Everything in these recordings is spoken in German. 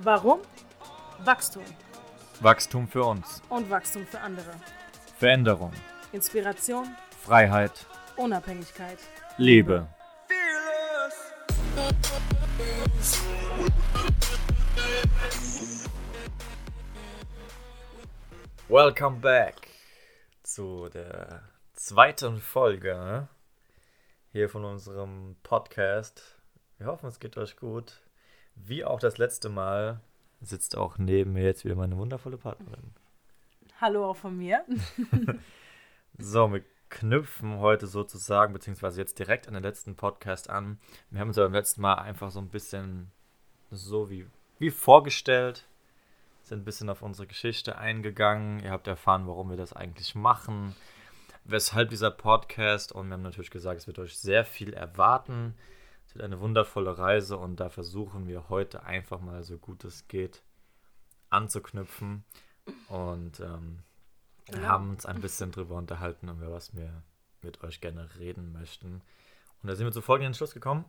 Warum? Wachstum. Wachstum für uns. Und Wachstum für andere. Veränderung. Inspiration. Freiheit. Unabhängigkeit. Liebe. Welcome back zu der zweiten Folge hier von unserem Podcast. Wir hoffen, es geht euch gut. Wie auch das letzte Mal sitzt auch neben mir jetzt wieder meine wundervolle Partnerin. Hallo auch von mir. so, wir knüpfen heute sozusagen, beziehungsweise jetzt direkt an den letzten Podcast an. Wir haben uns ja beim letzten Mal einfach so ein bisschen so wie, wie vorgestellt, sind ein bisschen auf unsere Geschichte eingegangen. Ihr habt erfahren, warum wir das eigentlich machen, weshalb dieser Podcast und wir haben natürlich gesagt, es wird euch sehr viel erwarten. Es wird eine wundervolle Reise und da versuchen wir heute einfach mal so gut es geht anzuknüpfen und ähm, ja. haben uns ein bisschen drüber unterhalten, über was wir mit euch gerne reden möchten. Und da sind wir zu folgenden Schluss gekommen.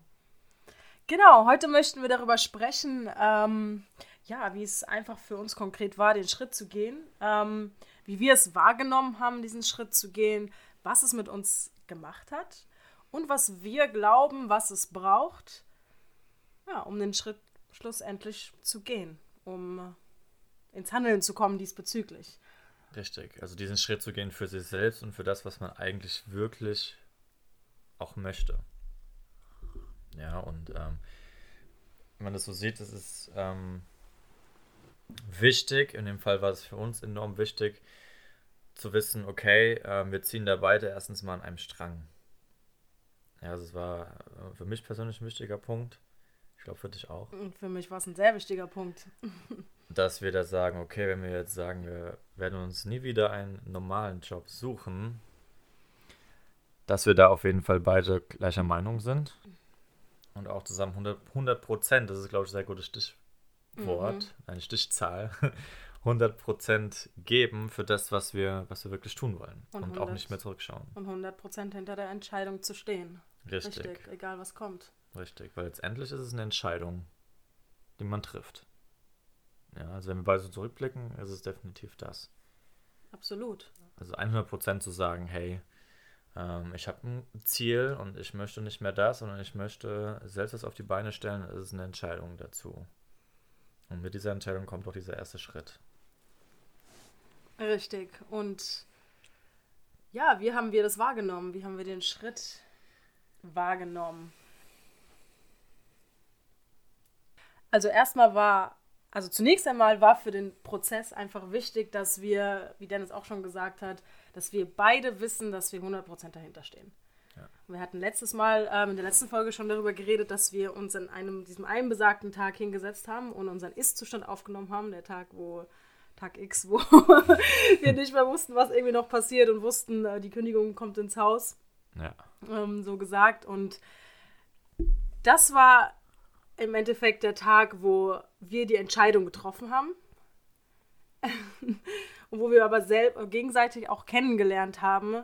Genau, heute möchten wir darüber sprechen, ähm, ja, wie es einfach für uns konkret war, den Schritt zu gehen, ähm, wie wir es wahrgenommen haben, diesen Schritt zu gehen, was es mit uns gemacht hat und was wir glauben, was es braucht, ja, um den Schritt schlussendlich zu gehen, um ins Handeln zu kommen diesbezüglich. Richtig, also diesen Schritt zu gehen für sich selbst und für das, was man eigentlich wirklich auch möchte. Ja, und ähm, wenn man das so sieht, das ist ähm, wichtig, in dem Fall war es für uns enorm wichtig, zu wissen, okay, äh, wir ziehen da beide erstens mal an einem Strang. Ja, das war äh, für mich persönlich ein wichtiger Punkt. Ich glaube für dich auch. Und für mich war es ein sehr wichtiger Punkt. dass wir da sagen, okay, wenn wir jetzt sagen, wir werden uns nie wieder einen normalen Job suchen, dass wir da auf jeden Fall beide gleicher Meinung sind. Und auch zusammen 100 Prozent, das ist, glaube ich, ein sehr gutes Stichwort, mhm. eine Stichzahl, 100 Prozent geben für das, was wir, was wir wirklich tun wollen. Und, und 100, auch nicht mehr zurückschauen. Und 100 Prozent hinter der Entscheidung zu stehen. Richtig. Richtig, egal was kommt. Richtig, weil letztendlich ist es eine Entscheidung, die man trifft. Ja, also wenn wir beide so zurückblicken, ist es definitiv das. Absolut. Also 100% zu sagen, hey, ähm, ich habe ein Ziel und ich möchte nicht mehr das, sondern ich möchte selbst das auf die Beine stellen, ist eine Entscheidung dazu. Und mit dieser Entscheidung kommt auch dieser erste Schritt. Richtig. Und ja, wie haben wir das wahrgenommen? Wie haben wir den Schritt wahrgenommen? Also erstmal war, also zunächst einmal war für den Prozess einfach wichtig, dass wir, wie Dennis auch schon gesagt hat, dass wir beide wissen, dass wir 100% dahinter stehen. Ja. Wir hatten letztes Mal ähm, in der letzten Folge schon darüber geredet, dass wir uns an einem, diesem einen besagten Tag hingesetzt haben und unseren Ist-Zustand aufgenommen haben, der Tag, wo Tag X, wo wir nicht mehr wussten, was irgendwie noch passiert und wussten, äh, die Kündigung kommt ins Haus. Ja. Ähm, so gesagt. Und das war im Endeffekt der Tag, wo wir die Entscheidung getroffen haben. und wo wir aber selbst gegenseitig auch kennengelernt haben,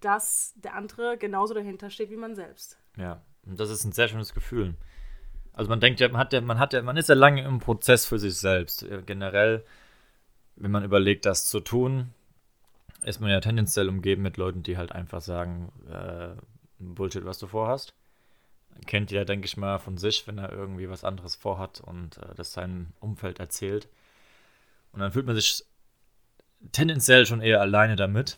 dass der andere genauso dahinter steht wie man selbst. Ja, und das ist ein sehr schönes Gefühl. Also man denkt ja, man hat ja, man hat ja, man ist ja lange im Prozess für sich selbst. Generell, wenn man überlegt, das zu tun, ist man ja tendenziell umgeben mit Leuten, die halt einfach sagen, äh, Bullshit, was du vorhast. Kennt jeder, denke ich mal, von sich, wenn er irgendwie was anderes vorhat und äh, das seinem Umfeld erzählt. Und dann fühlt man sich tendenziell schon eher alleine damit,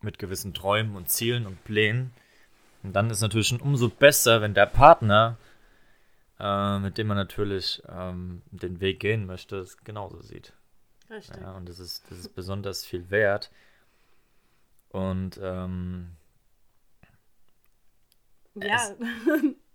mit gewissen Träumen und Zielen und Plänen. Und dann ist natürlich schon umso besser, wenn der Partner, äh, mit dem man natürlich ähm, den Weg gehen möchte, es genauso sieht. Richtig. Ja, und das ist, das ist besonders viel wert. Und ähm, ja,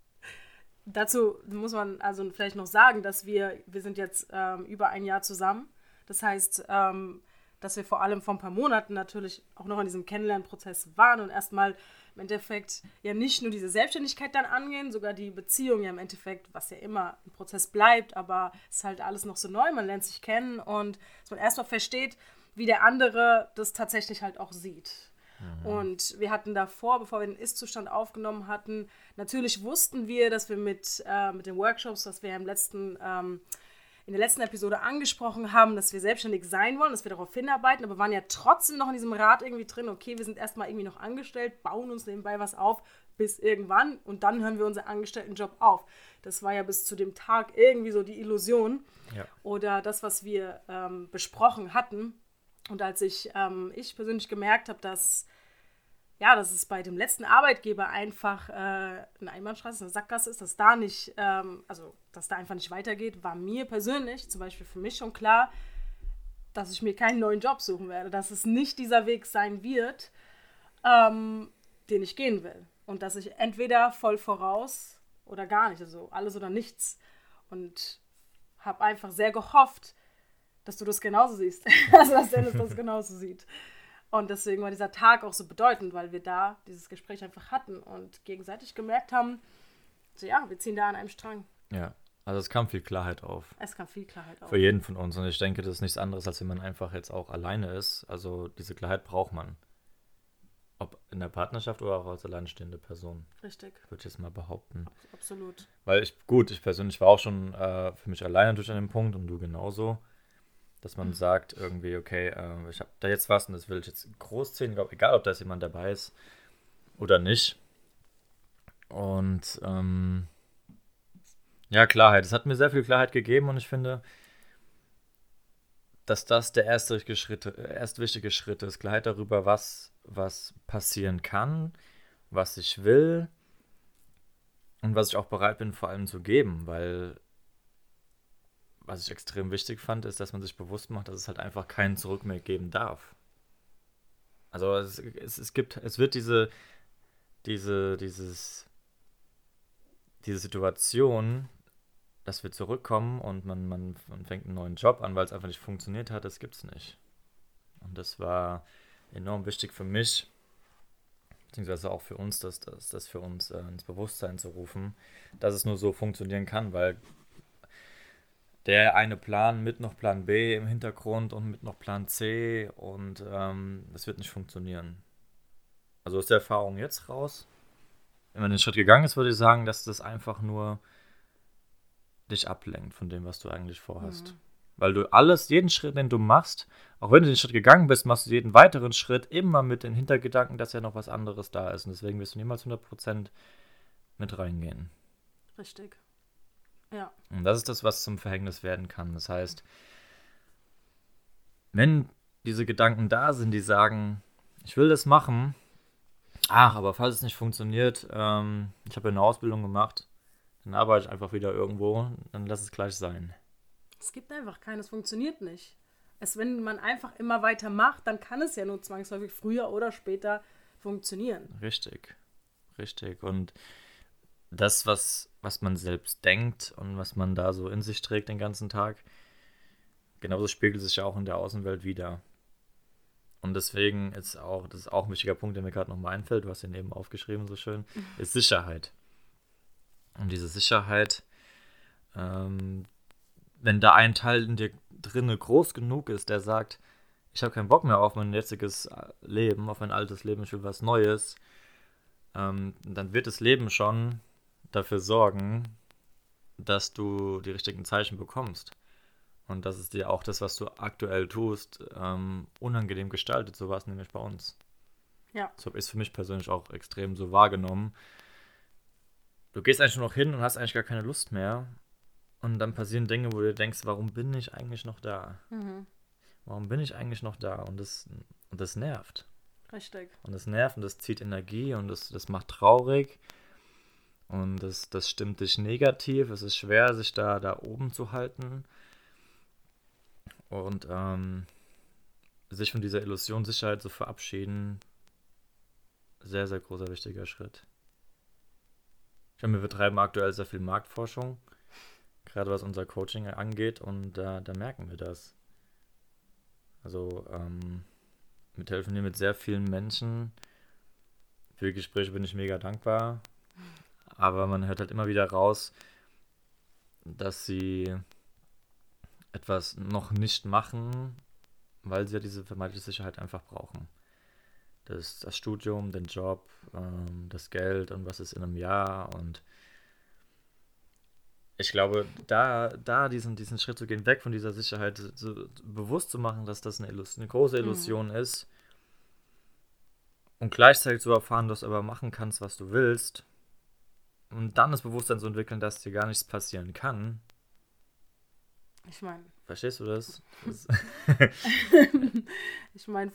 dazu muss man also vielleicht noch sagen, dass wir, wir sind jetzt ähm, über ein Jahr zusammen. Das heißt, ähm, dass wir vor allem vor ein paar Monaten natürlich auch noch in diesem Kennenlernprozess waren und erstmal im Endeffekt ja nicht nur diese Selbstständigkeit dann angehen, sogar die Beziehung ja im Endeffekt, was ja immer ein Prozess bleibt, aber es ist halt alles noch so neu, man lernt sich kennen und dass man erstmal versteht, wie der andere das tatsächlich halt auch sieht. Mhm. Und wir hatten davor, bevor wir den Ist-Zustand aufgenommen hatten, natürlich wussten wir, dass wir mit, äh, mit den Workshops, was wir im letzten ähm, in der letzten Episode angesprochen haben, dass wir selbstständig sein wollen, dass wir darauf hinarbeiten, aber waren ja trotzdem noch in diesem Rad irgendwie drin, okay, wir sind erstmal irgendwie noch angestellt, bauen uns nebenbei was auf, bis irgendwann und dann hören wir unseren Angestelltenjob auf. Das war ja bis zu dem Tag irgendwie so die Illusion Ja. oder das, was wir ähm, besprochen hatten. Und als ich, ähm, ich persönlich gemerkt habe, dass, ja, dass es bei dem letzten Arbeitgeber einfach äh, eine Einbahnstraße, eine Sackgasse ist, dass da nicht, ähm, also dass da einfach nicht weitergeht, war mir persönlich, zum Beispiel für mich schon klar, dass ich mir keinen neuen Job suchen werde, dass es nicht dieser Weg sein wird, ähm, den ich gehen will. Und dass ich entweder voll voraus oder gar nicht, also alles oder nichts. Und habe einfach sehr gehofft, dass du das genauso siehst. also, dass Dennis das genauso sieht. Und deswegen war dieser Tag auch so bedeutend, weil wir da dieses Gespräch einfach hatten und gegenseitig gemerkt haben, so ja, wir ziehen da an einem Strang. Ja. Also es kam viel Klarheit auf. Es kam viel Klarheit auf. Für jeden von uns. Und ich denke, das ist nichts anderes, als wenn man einfach jetzt auch alleine ist. Also diese Klarheit braucht man. Ob in der Partnerschaft oder auch als alleinstehende Person, Richtig, würde ich jetzt mal behaupten. absolut. Weil ich, gut, ich persönlich war auch schon äh, für mich alleine durch an dem Punkt und du genauso. Dass man sagt, irgendwie, okay, äh, ich habe da jetzt was und das will ich jetzt großziehen, glaub, egal ob da jetzt jemand dabei ist oder nicht. Und ähm, ja, Klarheit. Es hat mir sehr viel Klarheit gegeben und ich finde, dass das der erste Schritt, erst wichtige Schritt ist. Klarheit darüber, was, was passieren kann, was ich will und was ich auch bereit bin, vor allem zu geben, weil was ich extrem wichtig fand, ist, dass man sich bewusst macht, dass es halt einfach keinen Zurück mehr geben darf. Also es, es, es gibt, es wird diese, diese, dieses, diese Situation, dass wir zurückkommen und man, man, man fängt einen neuen Job an, weil es einfach nicht funktioniert hat, das gibt's nicht. Und das war enorm wichtig für mich, beziehungsweise auch für uns, das, das, für uns äh, ins Bewusstsein zu rufen, dass es nur so funktionieren kann, weil der eine Plan mit noch Plan B im Hintergrund und mit noch Plan C und ähm, das wird nicht funktionieren. Also aus der Erfahrung jetzt raus, wenn man den Schritt gegangen ist, würde ich sagen, dass das einfach nur dich ablenkt von dem, was du eigentlich vorhast. Mhm. Weil du alles, jeden Schritt, den du machst, auch wenn du den Schritt gegangen bist, machst du jeden weiteren Schritt immer mit den Hintergedanken, dass ja noch was anderes da ist. Und deswegen wirst du niemals 100% mit reingehen. Richtig. Ja. Und das ist das, was zum Verhängnis werden kann. Das heißt, wenn diese Gedanken da sind, die sagen, ich will das machen, ach, aber falls es nicht funktioniert, ähm, ich habe eine Ausbildung gemacht, dann arbeite ich einfach wieder irgendwo, dann lass es gleich sein. Es gibt einfach keinen, es funktioniert nicht. Es, wenn man einfach immer weiter macht, dann kann es ja nur zwangsläufig früher oder später funktionieren. Richtig, richtig. Und das, was, was man selbst denkt und was man da so in sich trägt den ganzen Tag, genauso spiegelt sich ja auch in der Außenwelt wieder. Und deswegen ist auch, das ist auch ein wichtiger Punkt, der mir gerade nochmal einfällt, du hast den eben aufgeschrieben, so schön, ist Sicherheit. Und diese Sicherheit, ähm, wenn da ein Teil in dir drinne groß genug ist, der sagt, ich habe keinen Bock mehr auf mein jetziges Leben, auf mein altes Leben, ich will was Neues, ähm, dann wird das Leben schon dafür sorgen, dass du die richtigen Zeichen bekommst. Und dass es dir auch das, was du aktuell tust, ähm, unangenehm gestaltet. So war es nämlich bei uns. Ja. So habe ich es für mich persönlich auch extrem so wahrgenommen. Du gehst eigentlich nur noch hin und hast eigentlich gar keine Lust mehr. Und dann passieren Dinge, wo du denkst, warum bin ich eigentlich noch da? Mhm. Warum bin ich eigentlich noch da? Und das, und das nervt. Richtig. Und das nervt und das zieht Energie und das, das macht traurig. Und das, das stimmt dich negativ. Es ist schwer, sich da, da oben zu halten. Und ähm, sich von dieser Illusion Sicherheit zu verabschieden, sehr, sehr großer, wichtiger Schritt. Ich glaube, wir betreiben aktuell sehr viel Marktforschung, gerade was unser Coaching angeht, und da, da merken wir das. Also, ähm, wir mit sehr vielen Menschen. Für Gespräche bin ich mega dankbar. Aber man hört halt immer wieder raus, dass sie etwas noch nicht machen, weil sie ja diese vermeintliche Sicherheit einfach brauchen. Das, das Studium, den Job, ähm, das Geld und was ist in einem Jahr und ich glaube, da, da diesen, diesen Schritt zu gehen, weg von dieser Sicherheit, so bewusst zu machen, dass das eine, Illus eine große Illusion mhm. ist und gleichzeitig zu erfahren, dass du aber machen kannst, was du willst und dann das Bewusstsein zu entwickeln, dass dir gar nichts passieren kann. Ich meine. Verstehst du das? das ich meine,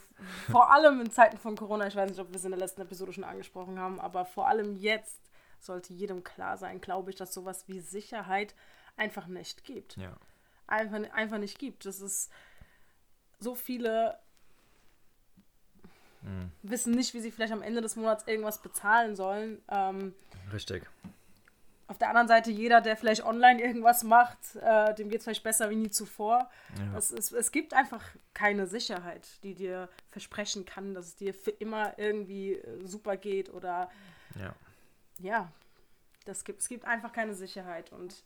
vor allem in Zeiten von Corona, ich weiß nicht, ob wir es in der letzten Episode schon angesprochen haben, aber vor allem jetzt sollte jedem klar sein, glaube ich, dass sowas wie Sicherheit einfach nicht gibt. Ja. Einfach, einfach nicht gibt. Das ist so viele mhm. wissen nicht, wie sie vielleicht am Ende des Monats irgendwas bezahlen sollen. Ähm, Richtig. Auf der anderen Seite, jeder, der vielleicht online irgendwas macht, äh, dem geht es vielleicht besser wie nie zuvor. Ja. Es, es, es gibt einfach keine Sicherheit, die dir versprechen kann, dass es dir für immer irgendwie äh, super geht oder ja ja, das gibt, es gibt einfach keine Sicherheit. Und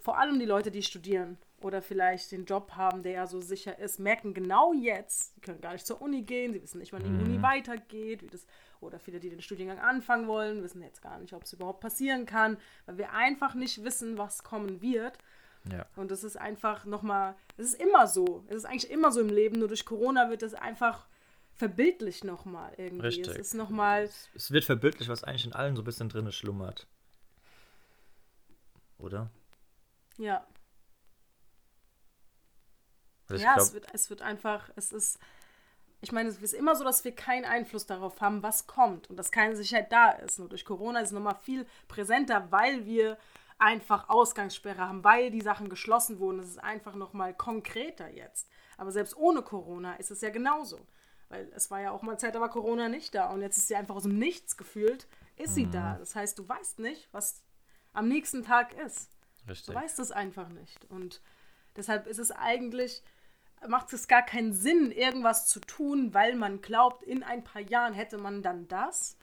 vor allem die Leute, die studieren oder vielleicht den Job haben, der ja so sicher ist, merken genau jetzt, sie können gar nicht zur Uni gehen, sie wissen nicht, wann die mhm. Uni weitergeht, wie das, oder viele, die den Studiengang anfangen wollen, wissen jetzt gar nicht, ob es überhaupt passieren kann, weil wir einfach nicht wissen, was kommen wird. Ja. Und das ist einfach nochmal, es ist immer so, es ist eigentlich immer so im Leben, nur durch Corona wird es einfach verbildlich nochmal irgendwie. Richtig. Es ist nochmal. Es wird verbildlich, was eigentlich in allen so ein bisschen drin schlummert. Oder? Ja. Also ja, glaub, es, wird, es wird einfach, es ist, ich meine, es ist immer so, dass wir keinen Einfluss darauf haben, was kommt und dass keine Sicherheit da ist. Nur durch Corona ist es nochmal viel präsenter, weil wir einfach Ausgangssperre haben, weil die Sachen geschlossen wurden. Es ist einfach nochmal konkreter jetzt. Aber selbst ohne Corona ist es ja genauso. Weil es war ja auch mal Zeit, da war Corona nicht da. Und jetzt ist sie einfach aus dem Nichts gefühlt, ist mhm. sie da. Das heißt, du weißt nicht, was am nächsten Tag ist. Richtig. Du weißt es einfach nicht. Und deshalb ist es eigentlich, macht es gar keinen Sinn, irgendwas zu tun, weil man glaubt, in ein paar Jahren hätte man dann das.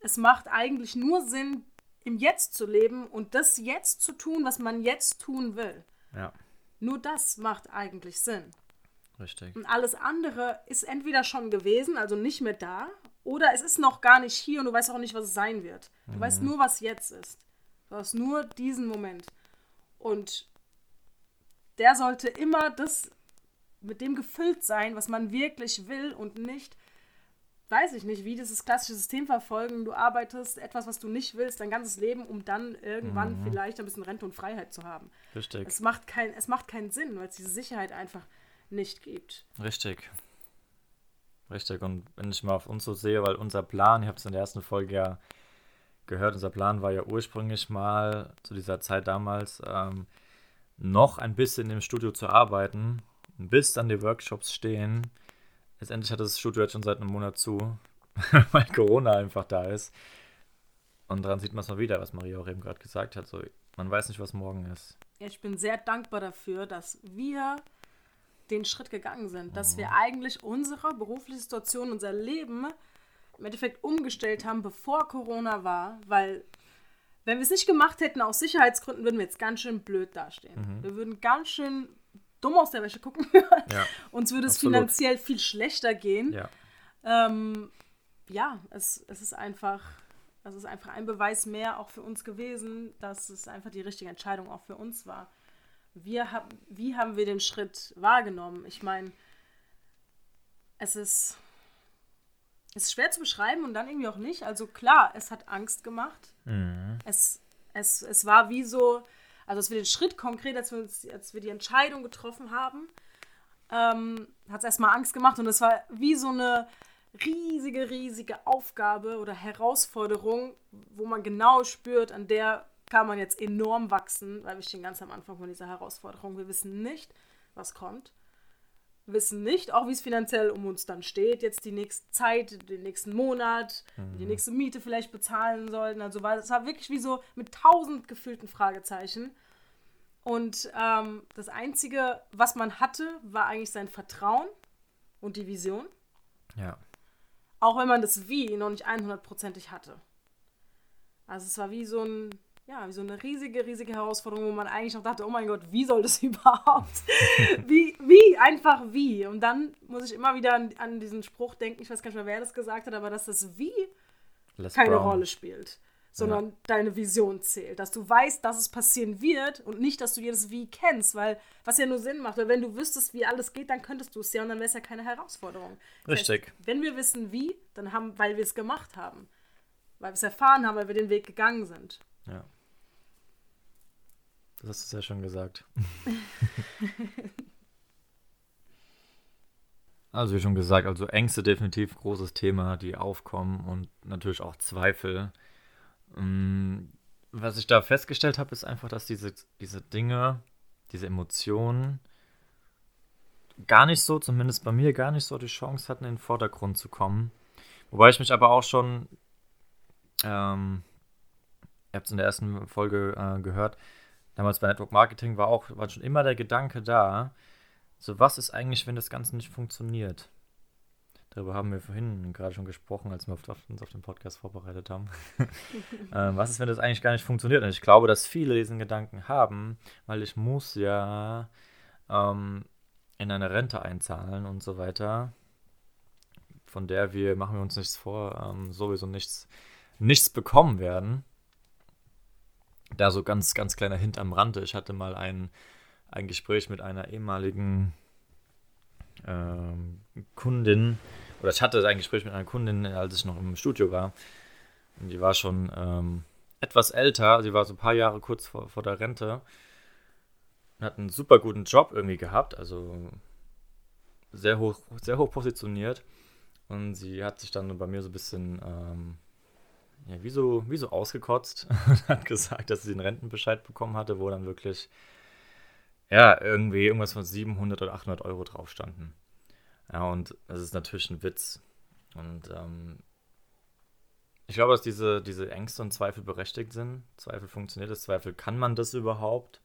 Es macht eigentlich nur Sinn, im Jetzt zu leben und das jetzt zu tun, was man jetzt tun will. Ja. Nur das macht eigentlich Sinn. Richtig. Und alles andere ist entweder schon gewesen, also nicht mehr da, oder es ist noch gar nicht hier und du weißt auch nicht, was es sein wird. Du mhm. weißt nur, was jetzt ist. Du hast nur diesen Moment. Und der sollte immer das mit dem gefüllt sein, was man wirklich will und nicht, weiß ich nicht, wie dieses klassische System verfolgen. Du arbeitest etwas, was du nicht willst, dein ganzes Leben, um dann irgendwann mhm. vielleicht ein bisschen Rente und Freiheit zu haben. Richtig. Es macht, kein, es macht keinen Sinn, weil es diese Sicherheit einfach nicht gibt. Richtig. Richtig. Und wenn ich mal auf uns so sehe, weil unser Plan, ich habe es in der ersten Folge ja gehört, unser Plan war ja ursprünglich mal zu dieser Zeit damals ähm, noch ein bisschen im Studio zu arbeiten, bis dann die Workshops stehen. Letztendlich hat das Studio jetzt schon seit einem Monat zu, weil Corona einfach da ist. Und daran sieht man es mal wieder, was Maria auch eben gerade gesagt hat. So, man weiß nicht, was morgen ist. Ich bin sehr dankbar dafür, dass wir den Schritt gegangen sind, dass wir eigentlich unsere berufliche Situation, unser Leben im Endeffekt umgestellt haben, bevor Corona war, weil wenn wir es nicht gemacht hätten aus Sicherheitsgründen, würden wir jetzt ganz schön blöd dastehen. Mhm. Wir würden ganz schön dumm aus der Wäsche gucken. ja, Uns würde es absolut. finanziell viel schlechter gehen. Ja, ähm, ja es, es ist einfach, es ist einfach ein Beweis mehr auch für uns gewesen, dass es einfach die richtige Entscheidung auch für uns war wir hab, wie haben wir den Schritt wahrgenommen? Ich meine, es ist, ist schwer zu beschreiben und dann irgendwie auch nicht. Also klar, es hat Angst gemacht. Mhm. Es, es, es war wie so, also als wir den Schritt konkret, als wir, uns, als wir die Entscheidung getroffen haben, ähm, hat es erstmal Angst gemacht und es war wie so eine riesige, riesige Aufgabe oder Herausforderung, wo man genau spürt, an der kann man jetzt enorm wachsen, weil wir stehen ganz am Anfang von dieser Herausforderung. Wir wissen nicht, was kommt. Wissen nicht, auch wie es finanziell um uns dann steht, jetzt die nächste Zeit, den nächsten Monat, mhm. die nächste Miete vielleicht bezahlen sollten. Also war, es war wirklich wie so mit tausend gefüllten Fragezeichen. Und ähm, das Einzige, was man hatte, war eigentlich sein Vertrauen und die Vision. Ja. Auch wenn man das Wie noch nicht 100%ig hatte. Also es war wie so ein ja, wie so eine riesige, riesige Herausforderung, wo man eigentlich noch dachte, oh mein Gott, wie soll das überhaupt? wie, wie, einfach wie. Und dann muss ich immer wieder an, an, diesen Spruch denken, ich weiß gar nicht mehr, wer das gesagt hat, aber dass das Wie Les keine Brown. Rolle spielt. sondern ja. deine Vision zählt. Dass du weißt, dass es passieren wird und nicht, dass du jedes Wie kennst, weil was ja nur Sinn macht, weil wenn du wüsstest, wie alles geht, dann könntest du es ja und dann wäre es ja keine Herausforderung. Richtig. Das heißt, wenn wir wissen, wie, dann haben, weil wir es gemacht haben. Weil wir es erfahren haben, weil wir den Weg gegangen sind. Ja. Das hast du ja schon gesagt. also wie schon gesagt, also Ängste definitiv großes Thema, die aufkommen und natürlich auch Zweifel. Mm, was ich da festgestellt habe, ist einfach, dass diese, diese Dinge, diese Emotionen gar nicht so, zumindest bei mir, gar nicht so die Chance hatten, in den Vordergrund zu kommen. Wobei ich mich aber auch schon, ähm, ihr habt es in der ersten Folge äh, gehört, damals bei Network Marketing war auch war schon immer der Gedanke da, so was ist eigentlich, wenn das Ganze nicht funktioniert? Darüber haben wir vorhin gerade schon gesprochen, als wir uns auf den Podcast vorbereitet haben. ähm, was ist, wenn das eigentlich gar nicht funktioniert? Und ich glaube, dass viele diesen Gedanken haben, weil ich muss ja ähm, in eine Rente einzahlen und so weiter, von der wir, machen wir uns nichts vor, ähm, sowieso nichts, nichts bekommen werden. Da so ganz, ganz kleiner Hint am Rande. Ich hatte mal ein, ein Gespräch mit einer ehemaligen ähm, Kundin, oder ich hatte ein Gespräch mit einer Kundin, als ich noch im Studio war. Und die war schon ähm, etwas älter, sie war so ein paar Jahre kurz vor, vor der Rente. Und hat einen super guten Job irgendwie gehabt, also sehr hoch, sehr hoch positioniert. Und sie hat sich dann bei mir so ein bisschen, ähm, ja, wie so, wie so ausgekotzt und hat gesagt, dass sie den Rentenbescheid bekommen hatte, wo dann wirklich, ja, irgendwie irgendwas von 700 oder 800 Euro drauf standen. Ja, und das ist natürlich ein Witz. Und ähm, ich glaube, dass diese, diese Ängste und Zweifel berechtigt sind. Zweifel funktioniert es, Zweifel kann man das überhaupt.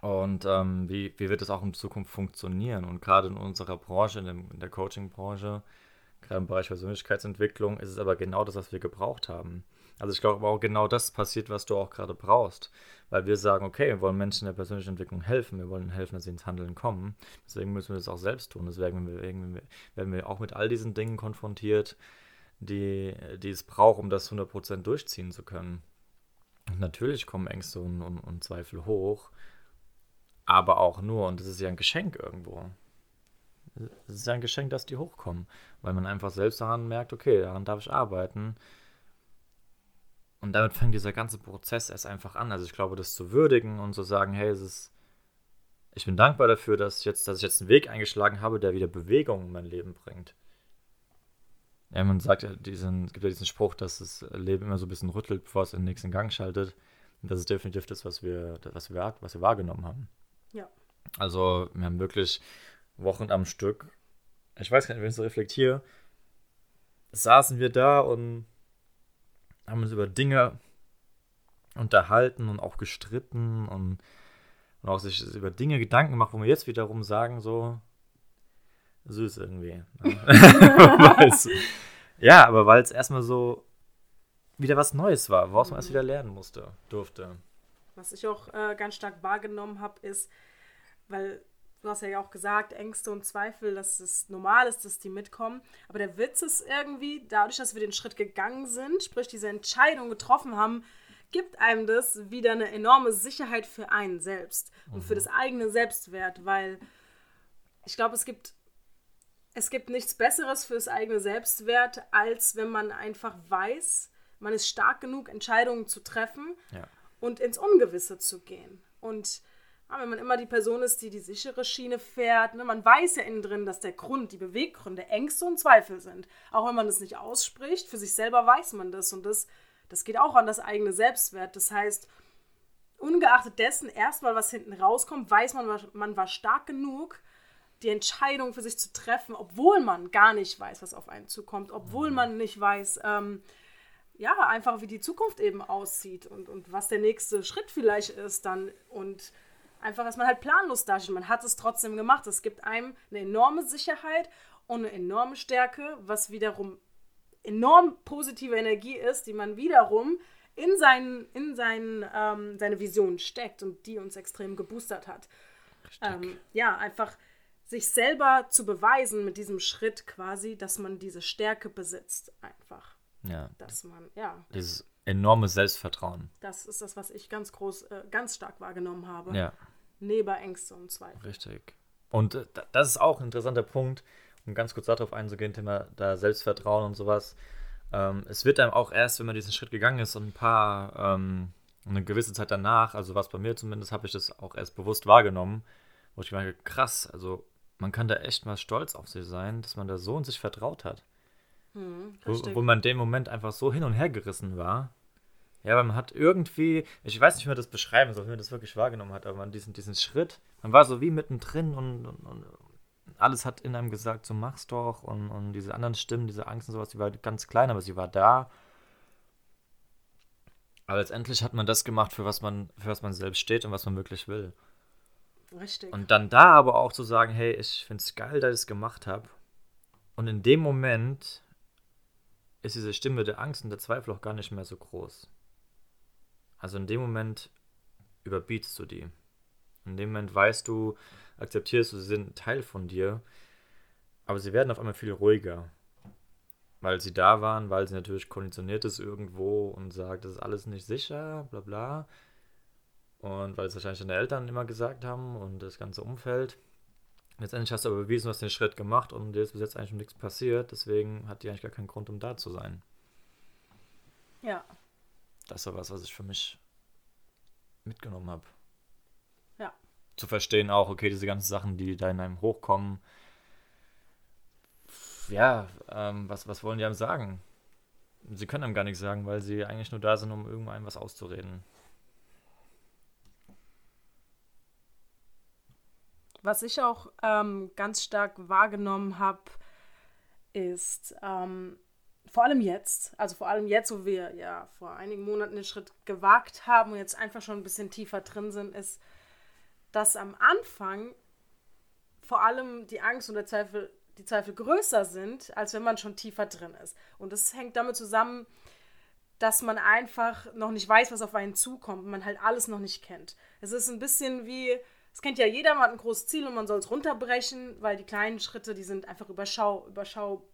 Und ähm, wie, wie wird es auch in Zukunft funktionieren? Und gerade in unserer Branche, in, dem, in der Coaching-Branche, gerade im Bereich Persönlichkeitsentwicklung, ist es aber genau das, was wir gebraucht haben. Also ich glaube auch genau das passiert, was du auch gerade brauchst. Weil wir sagen, okay, wir wollen Menschen in der persönlichen Entwicklung helfen, wir wollen helfen, dass sie ins Handeln kommen. Deswegen müssen wir das auch selbst tun. Deswegen werden wir, werden wir auch mit all diesen Dingen konfrontiert, die, die es braucht, um das 100% durchziehen zu können. Und natürlich kommen Ängste und, und, und Zweifel hoch, aber auch nur, und das ist ja ein Geschenk irgendwo. Es ist ja ein Geschenk, dass die hochkommen, weil man einfach selbst daran merkt, okay, daran darf ich arbeiten und damit fängt dieser ganze Prozess erst einfach an. Also ich glaube, das zu würdigen und zu sagen, hey, es ist, ich bin dankbar dafür, dass ich jetzt, dass ich jetzt einen Weg eingeschlagen habe, der wieder Bewegung in mein Leben bringt. Ja, man sagt ja diesen, es gibt ja diesen Spruch, dass das Leben immer so ein bisschen rüttelt, bevor es in den nächsten Gang schaltet. Und das ist definitiv das, was wir, was wir, was wir wahrgenommen haben. Ja. Also, wir haben wirklich Wochen am Stück, ich weiß gar nicht, wenn ich so reflektiere, saßen wir da und haben uns über Dinge unterhalten und auch gestritten und, und auch sich über Dinge Gedanken gemacht, wo wir jetzt wiederum sagen, so süß irgendwie. ja, aber weil es erstmal so wieder was Neues war, woraus man erst wieder lernen musste, durfte. Was ich auch äh, ganz stark wahrgenommen habe, ist, weil du hast ja auch gesagt, Ängste und Zweifel, dass es normal ist, dass die mitkommen. Aber der Witz ist irgendwie, dadurch, dass wir den Schritt gegangen sind, sprich diese Entscheidung getroffen haben, gibt einem das wieder eine enorme Sicherheit für einen selbst und mhm. für das eigene Selbstwert, weil ich glaube, es gibt es gibt nichts Besseres für das eigene Selbstwert, als wenn man einfach weiß, man ist stark genug, Entscheidungen zu treffen ja. und ins Ungewisse zu gehen. Und ja, wenn man immer die Person ist, die die sichere Schiene fährt, ne, man weiß ja innen drin, dass der Grund, die Beweggründe Ängste und Zweifel sind. Auch wenn man das nicht ausspricht, für sich selber weiß man das und das, das geht auch an das eigene Selbstwert. Das heißt, ungeachtet dessen, erstmal was hinten rauskommt, weiß man, man war stark genug, die Entscheidung für sich zu treffen, obwohl man gar nicht weiß, was auf einen zukommt, obwohl mhm. man nicht weiß, ähm, ja, einfach wie die Zukunft eben aussieht und, und was der nächste Schritt vielleicht ist dann und einfach, dass man halt planlos dasteht. Man hat es trotzdem gemacht. Es gibt einem eine enorme Sicherheit und eine enorme Stärke, was wiederum enorm positive Energie ist, die man wiederum in, seinen, in seinen, ähm, seine Vision steckt und die uns extrem geboostert hat. Ähm, ja, einfach sich selber zu beweisen mit diesem Schritt quasi, dass man diese Stärke besitzt, einfach. Ja. Dass man, ja. Dieses enorme Selbstvertrauen. Das ist das, was ich ganz groß, äh, ganz stark wahrgenommen habe. Ja. Neben Ängste und Zweifel. Richtig. Und äh, das ist auch ein interessanter Punkt, um ganz kurz darauf einzugehen, Thema da Selbstvertrauen und sowas. Ähm, es wird einem auch erst, wenn man diesen Schritt gegangen ist und ein paar, ähm, eine gewisse Zeit danach, also was bei mir zumindest, habe ich das auch erst bewusst wahrgenommen, wo ich merke, krass, also man kann da echt mal stolz auf sich sein, dass man da so in sich vertraut hat. Hm, Wo, wo man in dem Moment einfach so hin und her gerissen war. Ja, weil man hat irgendwie, ich weiß nicht, wie man das beschreiben soll, wie man das wirklich wahrgenommen hat, aber man diesen, diesen Schritt, man war so wie mittendrin und, und, und alles hat in einem gesagt, so mach's doch und, und diese anderen Stimmen, diese Angst und sowas, die war ganz klein, aber sie war da. Aber letztendlich hat man das gemacht, für was man, für was man selbst steht und was man wirklich will. Richtig. Und dann da aber auch zu sagen, hey, ich finde es geil, dass ich es gemacht habe. Und in dem Moment ist diese Stimme der Angst und der Zweifel auch gar nicht mehr so groß. Also in dem Moment überbietst du die. In dem Moment weißt du, akzeptierst du, sie sind Teil von dir, aber sie werden auf einmal viel ruhiger. Weil sie da waren, weil sie natürlich konditioniert ist irgendwo und sagt, das ist alles nicht sicher, bla bla. Und weil es wahrscheinlich deine Eltern immer gesagt haben und das ganze Umfeld. Letztendlich hast du aber bewiesen, du hast den Schritt gemacht und dir ist bis jetzt eigentlich nichts passiert. Deswegen hat die eigentlich gar keinen Grund, um da zu sein. ja, Das war was, was ich für mich mitgenommen habe. ja. Zu verstehen auch, okay, diese ganzen Sachen, die da in einem hochkommen. Ja, ähm, was, was wollen die einem sagen? Sie können einem gar nichts sagen, weil sie eigentlich nur da sind, um irgendeinem was auszureden. Was ich auch ähm, ganz stark wahrgenommen habe, ist ähm, vor allem jetzt, also vor allem jetzt, wo wir ja vor einigen Monaten den Schritt gewagt haben und jetzt einfach schon ein bisschen tiefer drin sind, ist, dass am Anfang vor allem die Angst und der Zweifel, die Zweifel größer sind, als wenn man schon tiefer drin ist. Und das hängt damit zusammen, dass man einfach noch nicht weiß, was auf einen zukommt und man halt alles noch nicht kennt. Es ist ein bisschen wie, es kennt ja jeder, man hat ein großes Ziel und man soll es runterbrechen, weil die kleinen Schritte, die sind einfach überschau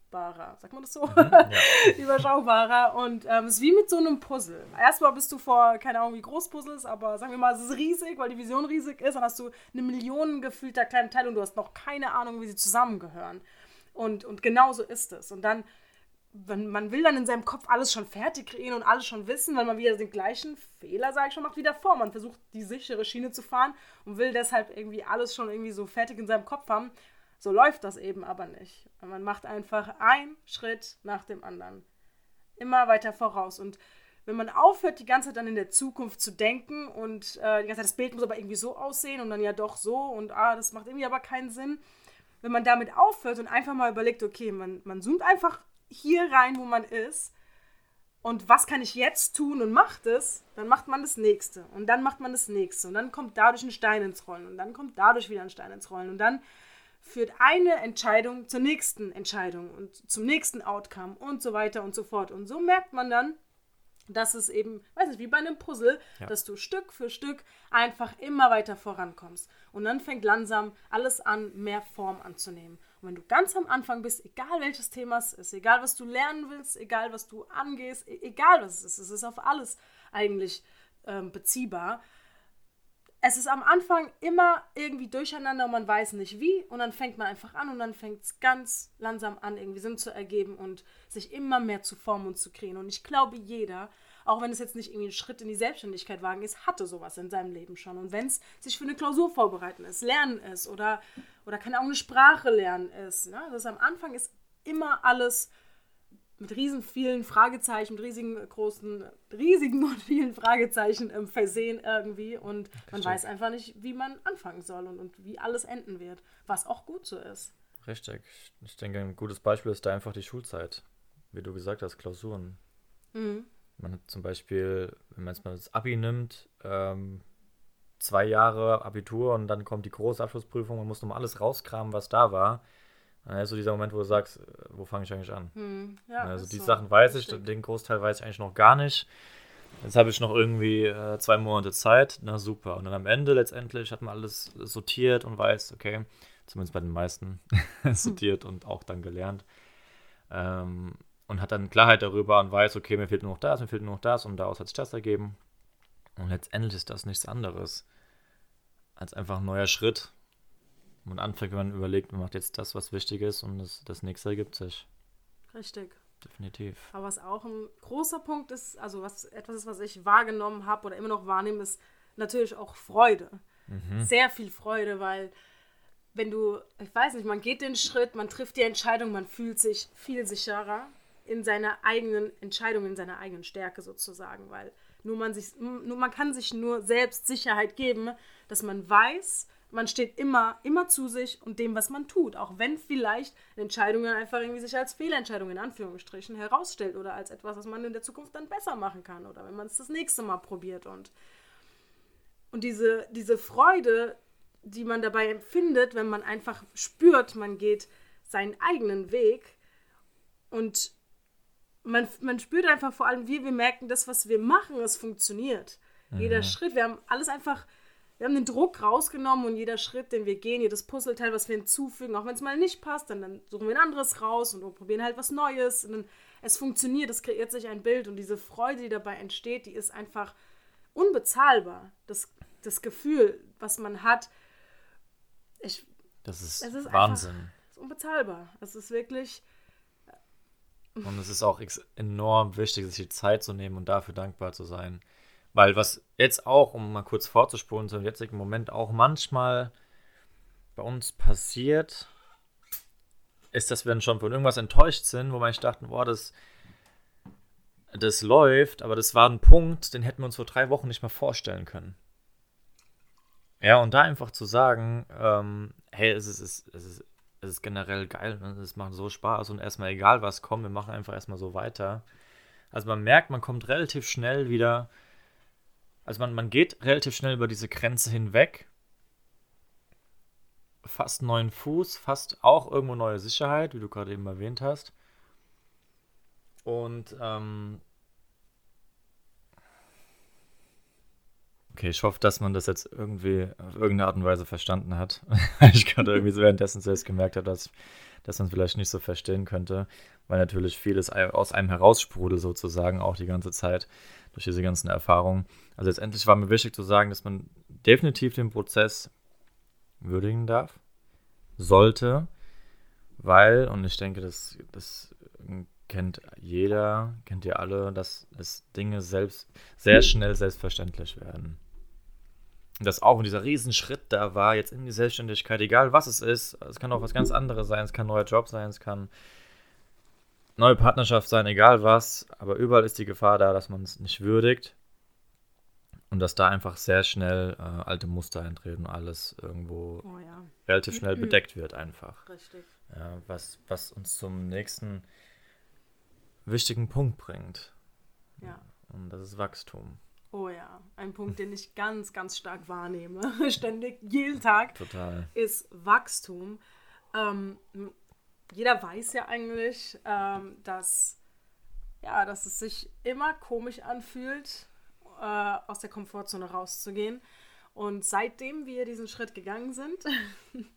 überschaubarer. Sagt man das so? Ja. überschaubarer. Und ähm, es ist wie mit so einem Puzzle. Erstmal bist du vor, keine Ahnung, wie groß Puzzle ist, aber sagen wir mal, es ist riesig, weil die Vision riesig ist. Dann hast du eine Million gefühlter kleine Teile und du hast noch keine Ahnung, wie sie zusammengehören. Und, und genau so ist es. Und dann wenn man will dann in seinem Kopf alles schon fertig kreieren und alles schon wissen, weil man wieder den gleichen Fehler, sage ich schon, macht wie davor. Man versucht, die sichere Schiene zu fahren und will deshalb irgendwie alles schon irgendwie so fertig in seinem Kopf haben. So läuft das eben aber nicht. Man macht einfach einen Schritt nach dem anderen. Immer weiter voraus. Und wenn man aufhört, die ganze Zeit dann in der Zukunft zu denken und äh, die ganze Zeit, das Bild muss aber irgendwie so aussehen und dann ja doch so und ah, das macht irgendwie aber keinen Sinn. Wenn man damit aufhört und einfach mal überlegt, okay, man, man zoomt einfach hier rein, wo man ist. Und was kann ich jetzt tun und macht es, dann macht man das nächste. Und dann macht man das nächste. Und dann kommt dadurch ein Stein ins Rollen. Und dann kommt dadurch wieder ein Stein ins Rollen. Und dann führt eine Entscheidung zur nächsten Entscheidung und zum nächsten Outcome und so weiter und so fort. Und so merkt man dann, dass es eben, weiß nicht, wie bei einem Puzzle, Ja. dass du Stück für Stück einfach immer weiter vorankommst. Und dann fängt langsam alles an, mehr Form anzunehmen. Und wenn du ganz am Anfang bist, egal welches Thema es ist, egal was du lernen willst, egal was du angehst, e- egal was es ist, es ist auf alles eigentlich ähm, beziehbar. Es ist am Anfang immer irgendwie durcheinander und man weiß nicht wie. Und dann fängt man einfach an und dann fängt es ganz langsam an, irgendwie Sinn zu ergeben und sich immer mehr zu formen und zu kreieren. Und ich glaube, jeder, auch wenn es jetzt nicht irgendwie ein Schritt in die Selbstständigkeit wagen ist, hatte sowas in seinem Leben schon. Und wenn es sich für eine Klausur vorbereiten ist, lernen ist oder, oder keine Ahnung, eine Sprache lernen ist, ne? das am Anfang ist immer alles mit riesen vielen Fragezeichen, mit riesigen großen, riesigen und vielen Fragezeichen ähm, versehen irgendwie und man Richtig. weiß einfach nicht, wie man anfangen soll und, und wie alles enden wird, was auch gut so ist. Richtig. Ich denke, ein gutes Beispiel ist da einfach die Schulzeit. Wie du gesagt hast, Klausuren. Mhm. Man hat zum Beispiel, wenn man jetzt mal das Abi nimmt, ähm, zwei Jahre Abitur und dann kommt die große Abschlussprüfung, man muss nochmal alles rauskramen, was da war. Dann ist so dieser Moment, wo du sagst, äh, wo fange ich eigentlich an? Hm, ja, also die so. Sachen weiß ich, Richtig. den Großteil weiß ich eigentlich noch gar nicht. Jetzt habe ich noch irgendwie äh, zwei Monate Zeit, na super. Und dann am Ende letztendlich hat man alles sortiert und weiß, okay, zumindest bei den meisten sortiert und auch dann gelernt. Ähm, und hat dann Klarheit darüber und weiß, okay, mir fehlt nur noch das, mir fehlt nur noch das und daraus hat sich das ergeben. Und letztendlich ist das nichts anderes als einfach ein neuer Schritt. Und anfängt, wenn man überlegt, man macht jetzt das, was wichtig ist und das, das nächste ergibt sich. Richtig. Definitiv. Aber was auch ein großer Punkt ist, also was etwas ist, was ich wahrgenommen habe oder immer noch wahrnehme, ist natürlich auch Freude. Mhm. Sehr viel Freude, weil wenn du, ich weiß nicht, man geht den Schritt, man trifft die Entscheidung, man fühlt sich viel sicherer in seiner eigenen Entscheidung, in seiner eigenen Stärke sozusagen, weil nur man sich, nur man kann sich nur selbst Sicherheit geben, dass man weiß, man steht immer, immer zu sich und dem, was man tut. Auch wenn vielleicht Entscheidungen einfach irgendwie sich als Fehlentscheidung in Anführungsstrichen herausstellt oder als etwas, was man in der Zukunft dann besser machen kann oder wenn man es das nächste Mal probiert. Und, und diese, diese Freude, die man dabei empfindet, wenn man einfach spürt, man geht seinen eigenen Weg und man, man spürt einfach vor allem, wie wir merken, das, was wir machen, es funktioniert. Mhm. Jeder Schritt, wir haben alles einfach wir haben den Druck rausgenommen und jeder Schritt, den wir gehen, jedes Puzzleteil, was wir hinzufügen, auch wenn es mal nicht passt, dann, dann suchen wir ein anderes raus und probieren halt was Neues. Und dann, es funktioniert, es kreiert sich ein Bild und diese Freude, die dabei entsteht, die ist einfach unbezahlbar. Das, das Gefühl, was man hat, ich, das ist, ist Wahnsinn. Einfach, ist unbezahlbar. Es ist wirklich. Und es ist auch enorm wichtig, sich die Zeit zu nehmen und dafür dankbar zu sein. Weil was jetzt auch, um mal kurz vorzuspulen, zum jetzigen Moment auch manchmal bei uns passiert, ist, dass wir dann schon von irgendwas enttäuscht sind, wo wir dachten, boah, das, das läuft, aber das war ein Punkt, den hätten wir uns vor drei Wochen nicht mehr vorstellen können. Ja, und da einfach zu sagen, ähm, hey, es ist, es, ist, es, ist, es ist generell geil, ne? es macht so Spaß und erstmal egal was kommt, wir machen einfach erstmal so weiter. Also man merkt, man kommt relativ schnell wieder also man, man geht relativ schnell über diese Grenze hinweg. Fast neuen Fuß, fast auch irgendwo neue Sicherheit, wie du gerade eben erwähnt hast. Und ähm, Okay, ich hoffe, dass man das jetzt irgendwie auf irgendeine Art und Weise verstanden hat. ich gerade irgendwie so währenddessen selbst gemerkt habe, dass, dass man es vielleicht nicht so verstehen könnte, weil natürlich vieles aus einem heraussprudelt sozusagen auch die ganze Zeit durch diese ganzen Erfahrungen. Also letztendlich war mir wichtig zu sagen, dass man definitiv den Prozess würdigen darf, sollte, weil, und ich denke, das, das kennt jeder, kennt ihr alle, dass es Dinge selbst sehr schnell selbstverständlich werden. Dass auch dieser Riesenschritt da war, jetzt in die Selbstständigkeit, egal was es ist, es kann auch was ganz anderes sein, es kann ein neuer Job sein, es kann neue Partnerschaft sein, egal was, aber überall ist die Gefahr da, dass man es nicht würdigt und dass da einfach sehr schnell äh, alte Muster eintreten und alles irgendwo oh, ja. relativ schnell bedeckt wird einfach. Richtig. Ja, was, was uns zum nächsten wichtigen Punkt bringt. Ja. Und das ist Wachstum. Oh ja, ein Punkt, den ich ganz, ganz stark wahrnehme, ständig, jeden Tag, Total. ist Wachstum. Ähm, jeder weiß ja eigentlich, ähm, dass, ja, dass es sich immer komisch anfühlt, äh, aus der Komfortzone rauszugehen. Und seitdem wir diesen Schritt gegangen sind,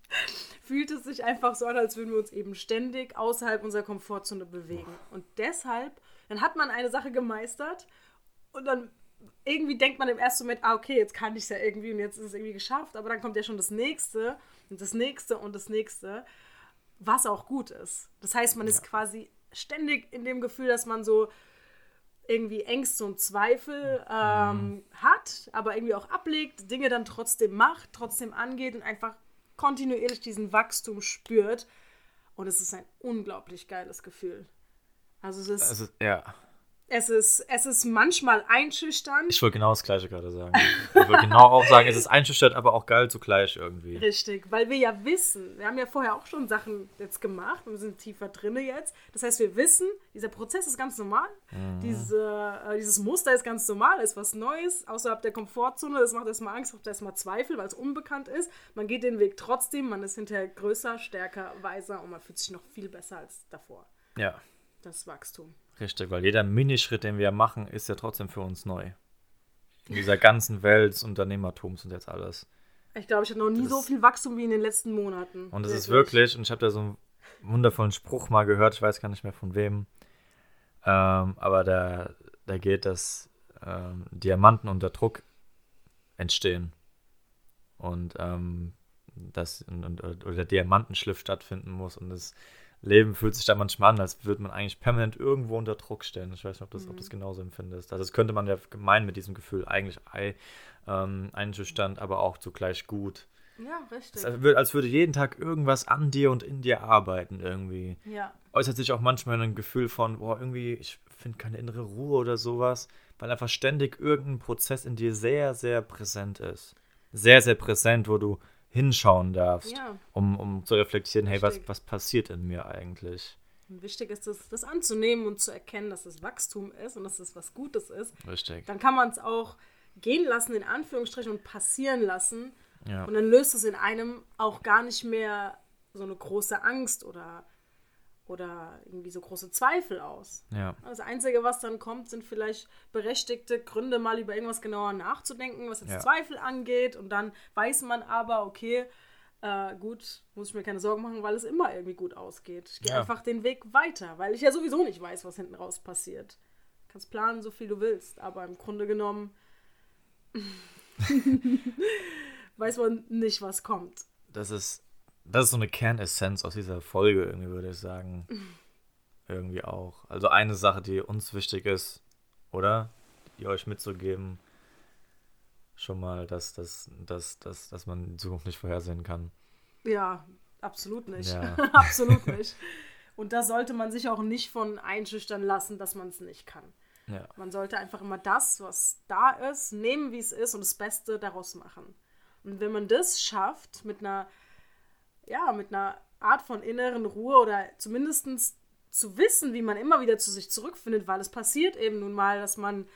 fühlt es sich einfach so an, als würden wir uns eben ständig außerhalb unserer Komfortzone bewegen. Und deshalb, dann hat man eine Sache gemeistert und dann irgendwie denkt man im ersten Moment, ah, okay, jetzt kann ich es ja irgendwie und jetzt ist es irgendwie geschafft, aber dann kommt ja schon das nächste und das nächste und das nächste was auch gut ist. Das heißt, man ja. ist quasi ständig in dem Gefühl, dass man so irgendwie Ängste und Zweifel ähm, mhm. hat, aber irgendwie auch ablegt, Dinge dann trotzdem macht, trotzdem angeht und einfach kontinuierlich diesen Wachstum spürt. Und es ist ein unglaublich geiles Gefühl. Also es ist, also, ja. Es ist, es ist manchmal einschüchternd. Ich wollte genau das Gleiche gerade sagen. Ich wollte genau auch sagen, es ist einschüchternd, aber auch geil zugleich irgendwie. Richtig, weil wir ja wissen, wir haben ja vorher auch schon Sachen jetzt gemacht und wir sind tiefer drin jetzt. Das heißt, wir wissen, dieser Prozess ist ganz normal. Mhm. Diese, äh, dieses Muster ist ganz normal, ist was Neues, außerhalb der Komfortzone. Das macht erstmal Angst, macht erstmal Zweifel, weil es unbekannt ist. Man geht den Weg trotzdem, man ist hinterher größer, stärker, weiser und man fühlt sich noch viel besser als davor. Ja. Das Wachstum. Richtig, weil jeder Minischritt, den wir machen, ist ja trotzdem für uns neu. In dieser ganzen Welt des Unternehmertums und jetzt alles. Ich glaube, ich hatte noch nie das so viel Wachstum wie in den letzten Monaten. Und es ist wirklich, und ich habe da so einen wundervollen Spruch mal gehört, ich weiß gar nicht mehr von wem. Ähm, aber da, da geht, dass ähm, Diamanten unter Druck entstehen. Und ähm, dass und, oder der Diamantenschliff stattfinden muss. Und das Leben fühlt sich da manchmal an, als würde man eigentlich permanent irgendwo unter Druck stellen. Ich weiß nicht, ob das, mhm. ob das genauso empfindest. Also das könnte man ja gemein mit diesem Gefühl eigentlich ähm, einschüchtern, aber auch zugleich gut. Ja, richtig. Ist, als würde jeden Tag irgendwas an dir und in dir arbeiten irgendwie. Ja. Äußert sich auch manchmal ein Gefühl von, boah, irgendwie, ich finde keine innere Ruhe oder sowas, weil einfach ständig irgendein Prozess in dir sehr, sehr präsent ist. Sehr, sehr präsent, wo du hinschauen darfst, ja. um, um zu reflektieren, hey, was, was passiert in mir eigentlich? Wichtig ist es, das anzunehmen und zu erkennen, dass es Wachstum ist und dass es was Gutes ist. Richtig. Dann kann man es auch gehen lassen, in Anführungsstrichen, und passieren lassen. Ja. Und dann löst es in einem auch gar nicht mehr so eine große Angst oder, oder irgendwie so große Zweifel aus. Ja. Das Einzige, was dann kommt, sind vielleicht berechtigte Gründe, mal über irgendwas genauer nachzudenken, was jetzt Ja. Zweifel angeht. Und dann weiß man aber, okay, äh, gut, muss ich mir keine Sorgen machen, weil es immer irgendwie gut ausgeht. Ich gehe Ja. einfach den Weg weiter, weil ich ja sowieso nicht weiß, was hinten raus passiert. Du kannst planen, so viel du willst, aber im Grunde genommen weiß man nicht, was kommt. Das ist, das ist so eine Kernessenz aus dieser Folge, irgendwie, würde ich sagen. irgendwie auch. Also eine Sache, die uns wichtig ist, oder? Die euch mitzugeben. Schon mal, dass, dass, dass, dass, dass man die Zukunft nicht vorhersehen kann. Ja, absolut nicht. Ja. absolut nicht. Und da sollte man sich auch nicht von einschüchtern lassen, dass man es nicht kann. Ja. Man sollte einfach immer das, was da ist, nehmen, wie es ist und das Beste daraus machen. Und wenn man das schafft, mit einer, ja, mit einer Art von inneren Ruhe oder zumindest zu wissen, wie man immer wieder zu sich zurückfindet, weil es passiert eben nun mal, dass man,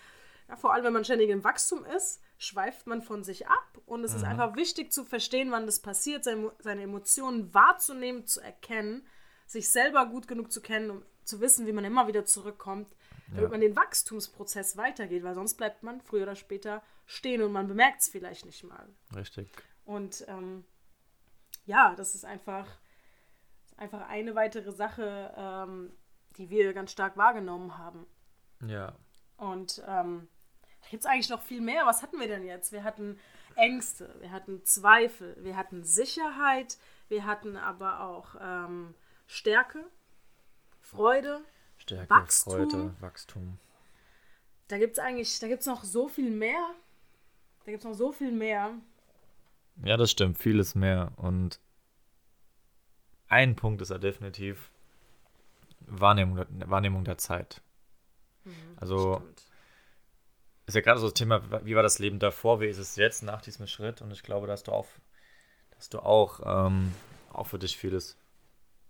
ja, vor allem wenn man ständig im Wachstum ist, schweift man von sich ab und es ist einfach wichtig zu verstehen, wann das passiert, seine, seine Emotionen wahrzunehmen, zu erkennen, sich selber gut genug zu kennen, um zu wissen, wie man immer wieder zurückkommt, damit Ja. man den Wachstumsprozess weitergeht, weil sonst bleibt man früher oder später stehen und man bemerkt es vielleicht nicht mal. Richtig. Und ähm, ja, das ist einfach, einfach eine weitere Sache, ähm, die wir ganz stark wahrgenommen haben. Ja. Und ähm, da gibt es eigentlich noch viel mehr. Was hatten wir denn jetzt? Wir hatten Ängste, wir hatten Zweifel, wir hatten Sicherheit, wir hatten aber auch ähm, Stärke, Freude. Stärke, Wachstum. Freude, Wachstum. Da gibt es eigentlich, da gibt es noch so viel mehr. Da gibt es noch so viel mehr. Ja, das stimmt, vieles mehr. Und ein Punkt ist ja definitiv Wahrnehmung, der- Wahrnehmung der Zeit. Also Stimmt. ist ja gerade so das Thema, wie war das Leben davor, wie ist es jetzt nach diesem Schritt? Und ich glaube, dass du auch, dass du auch, ähm, auch für dich vieles,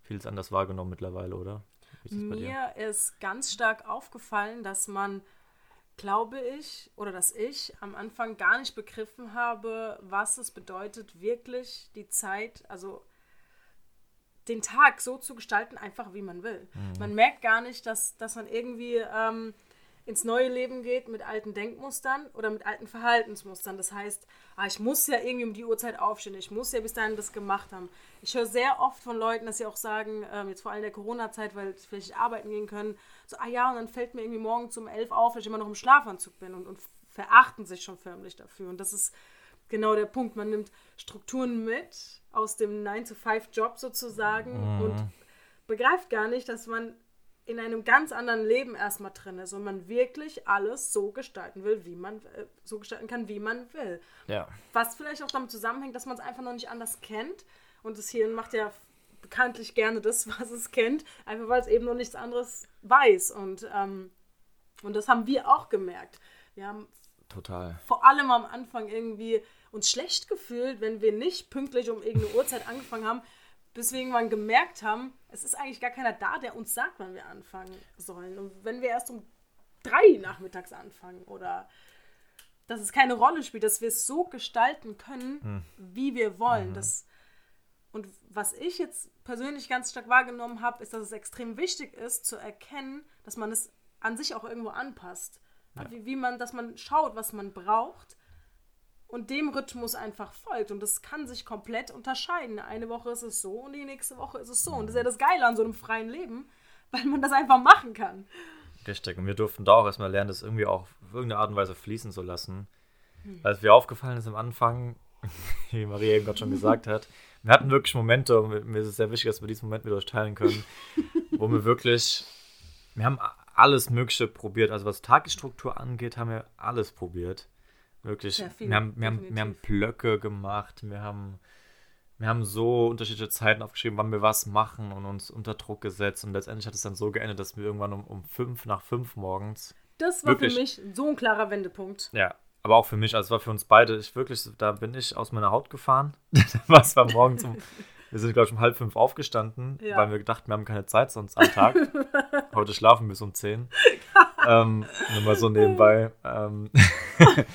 vieles anders wahrgenommen mittlerweile, oder? Ist? Mir ist ganz stark aufgefallen, dass man, glaube ich, oder dass ich am Anfang gar nicht begriffen habe, was es bedeutet, wirklich die Zeit, also den Tag so zu gestalten, einfach wie man will. Man merkt gar nicht, dass, dass man irgendwie ähm, ins neue Leben geht mit alten Denkmustern oder mit alten Verhaltensmustern. Das heißt, ah, ich muss ja irgendwie um die Uhrzeit aufstehen, ich muss ja bis dahin das gemacht haben. Ich höre sehr oft von Leuten, dass sie auch sagen, ähm, jetzt vor allem in der Corona-Zeit, weil sie vielleicht nicht arbeiten gehen können, so, ah ja, und dann fällt mir irgendwie morgens um elf auf, dass ich immer noch im Schlafanzug bin und, und verachten sich schon förmlich dafür. Und das ist genau der Punkt. Man nimmt Strukturen mit aus dem 9-to-5-Job sozusagen und begreift gar nicht, dass man in einem ganz anderen Leben erstmal drin ist und man wirklich alles so gestalten will, wie man äh, so gestalten kann, wie man will. Ja. Was vielleicht auch damit zusammenhängt, dass man es einfach noch nicht anders kennt. Und das Hirn macht ja bekanntlich gerne das, was es kennt, einfach weil es eben noch nichts anderes weiß. Und, ähm, und das haben wir auch gemerkt. Wir haben Total. vor allem am Anfang irgendwie uns schlecht gefühlt, wenn wir nicht pünktlich um irgendeine Uhrzeit angefangen haben, bis wir irgendwann gemerkt haben, es ist eigentlich gar keiner da, der uns sagt, wann wir anfangen sollen. Und wenn wir erst um drei nachmittags anfangen oder dass es keine Rolle spielt, dass wir es so gestalten können, wie wir wollen. Das, und was ich jetzt persönlich ganz stark wahrgenommen habe, ist, dass es extrem wichtig ist, zu erkennen, dass man es an sich auch irgendwo anpasst. Wie, wie man, dass man schaut, was man braucht und dem Rhythmus einfach folgt. Und das kann sich komplett unterscheiden. Eine Woche ist es so und die nächste Woche ist es so. Und das ist ja das Geile an so einem freien Leben, weil man das einfach machen kann. Richtig. Und wir durften da auch erstmal lernen, das irgendwie auch auf irgendeine Art und Weise fließen zu lassen. Hm. Weil es mir aufgefallen ist am Anfang, wie Maria eben gerade schon gesagt hat, wir hatten wirklich Momente, und mir ist es sehr wichtig, dass wir diesen Moment mit euch teilen können, wo wir wirklich, wir haben alles Mögliche probiert. Also was Tagesstruktur angeht, haben wir alles probiert. Wirklich. Ja, viel, wir, haben, wir, haben, wir haben Blöcke gemacht, wir haben, wir haben so unterschiedliche Zeiten aufgeschrieben, wann wir was machen und uns unter Druck gesetzt. Und letztendlich hat es dann so geendet, dass wir irgendwann um, um fünf nach fünf morgens. Das war wirklich, für mich so ein klarer Wendepunkt. Ja, aber auch für mich, also es war für uns beide, ich wirklich, da bin ich aus meiner Haut gefahren. Was war morgens um, wir sind, glaube ich, um halb fünf aufgestanden, ja. weil wir gedacht, wir haben keine Zeit sonst am Tag. Heute schlafen bis um zehn. ähm, nur mal so nebenbei. Ähm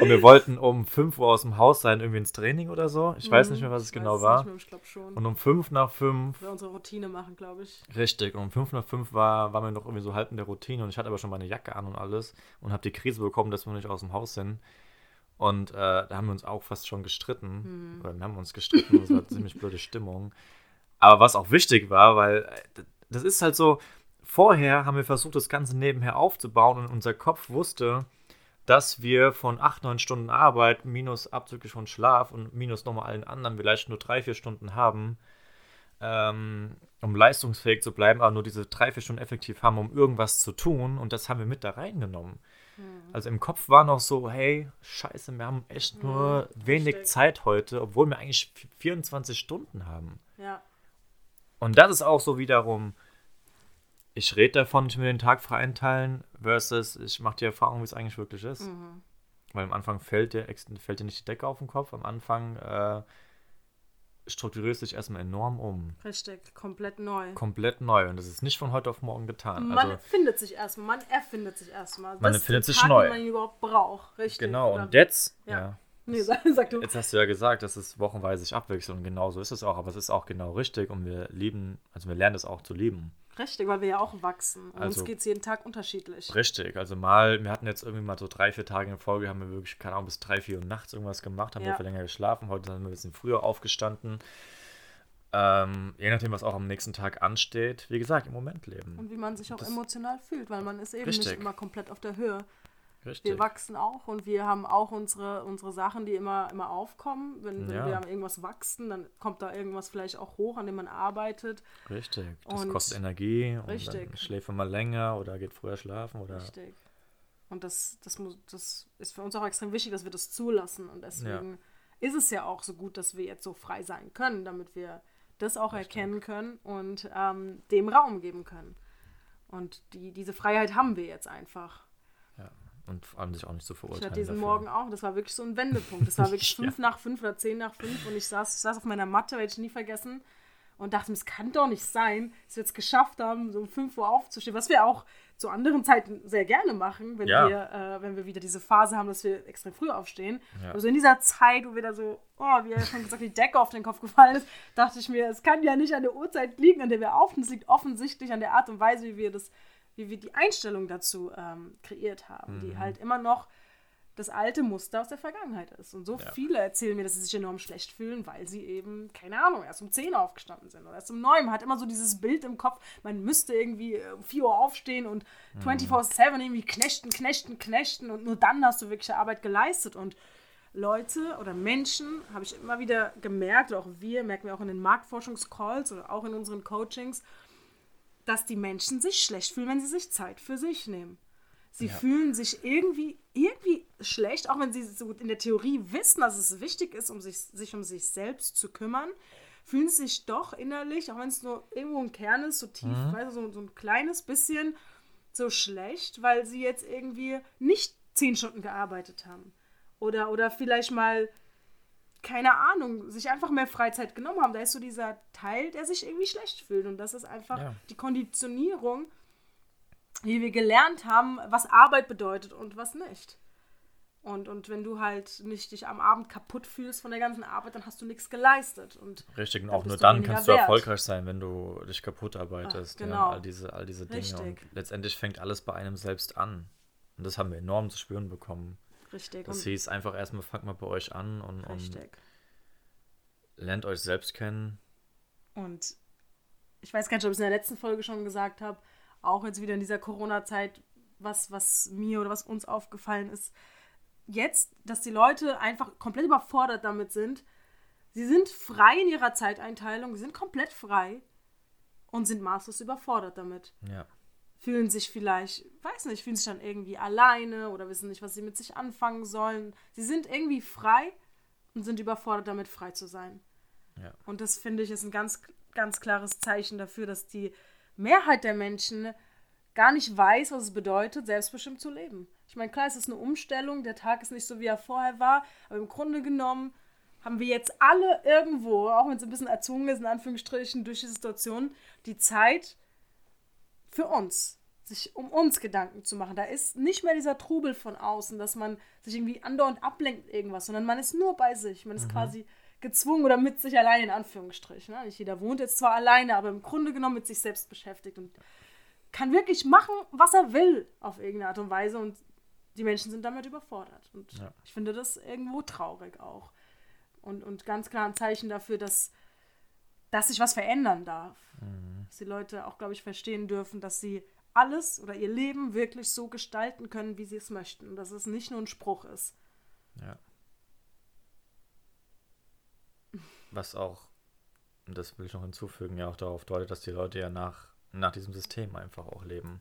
Und wir wollten um 5 Uhr aus dem Haus sein, irgendwie ins Training oder so. Ich mhm, weiß nicht mehr, was es genau war. Mehr, ich glaube schon. Und um 5 nach 5. Wir unsere Routine machen, glaube ich. Richtig. Und um 5 nach 5 war, waren wir noch irgendwie so halb in der Routine. Und ich hatte aber schon meine Jacke an und alles. Und habe die Krise bekommen, dass wir nicht aus dem Haus sind. Und äh, da haben wir uns auch fast schon gestritten. Mhm. Oder wir haben uns gestritten. Das war ziemlich blöde Stimmung. Aber was auch wichtig war, weil äh, das ist halt so, vorher haben wir versucht, das Ganze nebenher aufzubauen und unser Kopf wusste, dass wir von 8, 9 Stunden Arbeit minus abzüglich von Schlaf und minus nochmal allen anderen vielleicht nur 3, 4 Stunden haben, ähm, um leistungsfähig zu bleiben, aber nur diese 3, 4 Stunden effektiv haben, um irgendwas zu tun. Und das haben wir mit da reingenommen. Mhm. Also im Kopf war noch so, hey, scheiße, wir haben echt nur mhm, wenig verstehe. Zeit heute, obwohl wir eigentlich 24 Stunden haben. Ja. Und das ist auch so wiederum ich rede davon, ich mir den Tag frei einteilen, versus ich mache die Erfahrung, wie es eigentlich wirklich ist. Mhm. Weil am Anfang fällt dir, fällt dir nicht die Decke auf den Kopf, am Anfang äh, strukturierst du dich erstmal enorm um. Richtig, komplett neu. Komplett neu und das ist nicht von heute auf morgen getan. Man also, findet sich erstmal, man erfindet sich erstmal. Man erfindet sich Tag, neu. man überhaupt braucht, richtig. Genau, und jetzt, ja. ja. Nee, sag, sag, du. Jetzt hast du ja gesagt, dass es wochenweise sich abwechselt und genau so ist es auch, aber es ist auch genau richtig und wir lieben, also wir lernen es auch zu lieben. Richtig, weil wir ja auch wachsen. Und also, uns geht es jeden Tag unterschiedlich. Richtig, also mal, wir hatten jetzt irgendwie mal so drei, vier Tage in Folge, haben wir wirklich, keine Ahnung, bis drei, vier Uhr nachts irgendwas gemacht, haben ja. wir länger geschlafen. Heute sind wir ein bisschen früher aufgestanden. Ähm, je nachdem, was auch am nächsten Tag ansteht. Wie gesagt, im Moment leben. Und wie man sich auch das emotional fühlt, weil man ist eben richtig. nicht immer komplett auf der Höhe. Richtig. Wir wachsen auch und wir haben auch unsere, unsere Sachen, die immer, immer aufkommen. Wenn, wenn ja. wir an irgendwas wachsen, dann kommt da irgendwas vielleicht auch hoch, an dem man arbeitet. Richtig. Das und kostet Energie richtig. und dann schläft man mal länger oder geht früher schlafen. Oder richtig. Und das, das, muss, das ist für uns auch extrem wichtig, dass wir das zulassen. Und deswegen ja. ist es ja auch so gut, dass wir jetzt so frei sein können, damit wir das auch richtig. erkennen können und ähm, dem Raum geben können. Und die, diese Freiheit haben wir jetzt einfach. Und vor allem sich auch nicht zu verurteilen. Ich hatte diesen dafür. Morgen auch, das war wirklich so ein Wendepunkt. Das war wirklich fünf ja. nach fünf oder zehn nach fünf und ich saß, ich saß auf meiner Matte, werde ich nie vergessen, und dachte mir, es kann doch nicht sein, dass wir es geschafft haben, so um fünf Uhr aufzustehen, was wir auch zu anderen Zeiten sehr gerne machen, wenn, ja. wir, äh, wenn wir wieder diese Phase haben, dass wir extrem früh aufstehen. Ja. Also in dieser Zeit, wo wir da so, oh, wie er schon gesagt, die Decke auf den Kopf gefallen ist, dachte ich mir, es kann ja nicht an der Uhrzeit liegen, an der wir aufnehmen. Es liegt offensichtlich an der Art und Weise, wie wir das wie wir die Einstellung dazu ähm, kreiert haben, mhm. die halt immer noch das alte Muster aus der Vergangenheit ist. Und so ja. viele erzählen mir, dass sie sich enorm schlecht fühlen, weil sie eben, keine Ahnung, erst um 10 aufgestanden sind oder erst um 9. Man hat immer so dieses Bild im Kopf, man müsste irgendwie äh, um 4 Uhr aufstehen und mhm. 24-7 irgendwie knechten, knechten, knechten und nur dann hast du wirklich Arbeit geleistet. Und Leute oder Menschen, habe ich immer wieder gemerkt, auch wir, merken wir auch in den Marktforschungscalls oder auch in unseren Coachings, dass die Menschen sich schlecht fühlen, wenn sie sich Zeit für sich nehmen. Sie ja. fühlen sich irgendwie, irgendwie schlecht, auch wenn sie so in der Theorie wissen, dass es wichtig ist, um sich, sich um sich selbst zu kümmern, fühlen sie sich doch innerlich, auch wenn es nur irgendwo ein Kern ist, so tief, mhm. weißt so, so ein kleines bisschen so schlecht, weil sie jetzt irgendwie nicht zehn Stunden gearbeitet haben. Oder, oder vielleicht mal keine Ahnung, sich einfach mehr Freizeit genommen haben. Da ist so dieser Teil, der sich irgendwie schlecht fühlt. Und das ist einfach ja. die Konditionierung, wie wir gelernt haben, was Arbeit bedeutet und was nicht. Und, und wenn du halt nicht dich am Abend kaputt fühlst von der ganzen Arbeit, dann hast du nichts geleistet. Und Richtig, und auch nur dann kannst du erfolgreich sein, wenn du dich kaputt arbeitest. Ach, genau. Ja, all diese, all diese Dinge. Richtig. Und letztendlich fängt alles bei einem selbst an. Und das haben wir enorm zu spüren bekommen. Richtig. Das hieß einfach erstmal, fangt mal bei euch an und, und lernt euch selbst kennen. Und ich weiß gar nicht, ob ich es in der letzten Folge schon gesagt habe, auch jetzt wieder in dieser Corona-Zeit, was, was mir oder was uns aufgefallen ist, jetzt, dass die Leute einfach komplett überfordert damit sind. Sie sind frei in ihrer Zeiteinteilung, sie sind komplett frei und sind maßlos überfordert damit. Ja. Fühlen sich vielleicht, weiß nicht, fühlen sich dann irgendwie alleine oder wissen nicht, was sie mit sich anfangen sollen. Sie sind irgendwie frei und sind überfordert damit, frei zu sein. Ja. Und das finde ich ist ein ganz, ganz klares Zeichen dafür, dass die Mehrheit der Menschen gar nicht weiß, was es bedeutet, selbstbestimmt zu leben. Ich meine, klar, es ist eine Umstellung, der Tag ist nicht so, wie er vorher war, aber im Grunde genommen haben wir jetzt alle irgendwo, auch wenn es ein bisschen erzwungen ist, in Anführungsstrichen, durch die Situation, die Zeit für uns, sich um uns Gedanken zu machen. Da ist nicht mehr dieser Trubel von außen, dass man sich irgendwie andauernd ablenkt irgendwas, sondern man ist nur bei sich. Man ist mhm. quasi gezwungen oder mit sich allein in Anführungsstrichen. Ne? Nicht jeder wohnt jetzt zwar alleine, aber im Grunde genommen mit sich selbst beschäftigt und kann wirklich machen, was er will auf irgendeine Art und Weise und die Menschen sind damit überfordert. Und ja. ich finde das irgendwo traurig auch. Und, und ganz klar ein Zeichen dafür, dass, dass sich was verändern darf. Mhm. Dass die Leute auch, glaube ich, verstehen dürfen, dass sie alles oder ihr Leben wirklich so gestalten können, wie sie es möchten. Und dass es nicht nur ein Spruch ist. Ja. Was auch, und das will ich noch hinzufügen, ja auch darauf deutet, dass die Leute ja nach, nach diesem System einfach auch leben.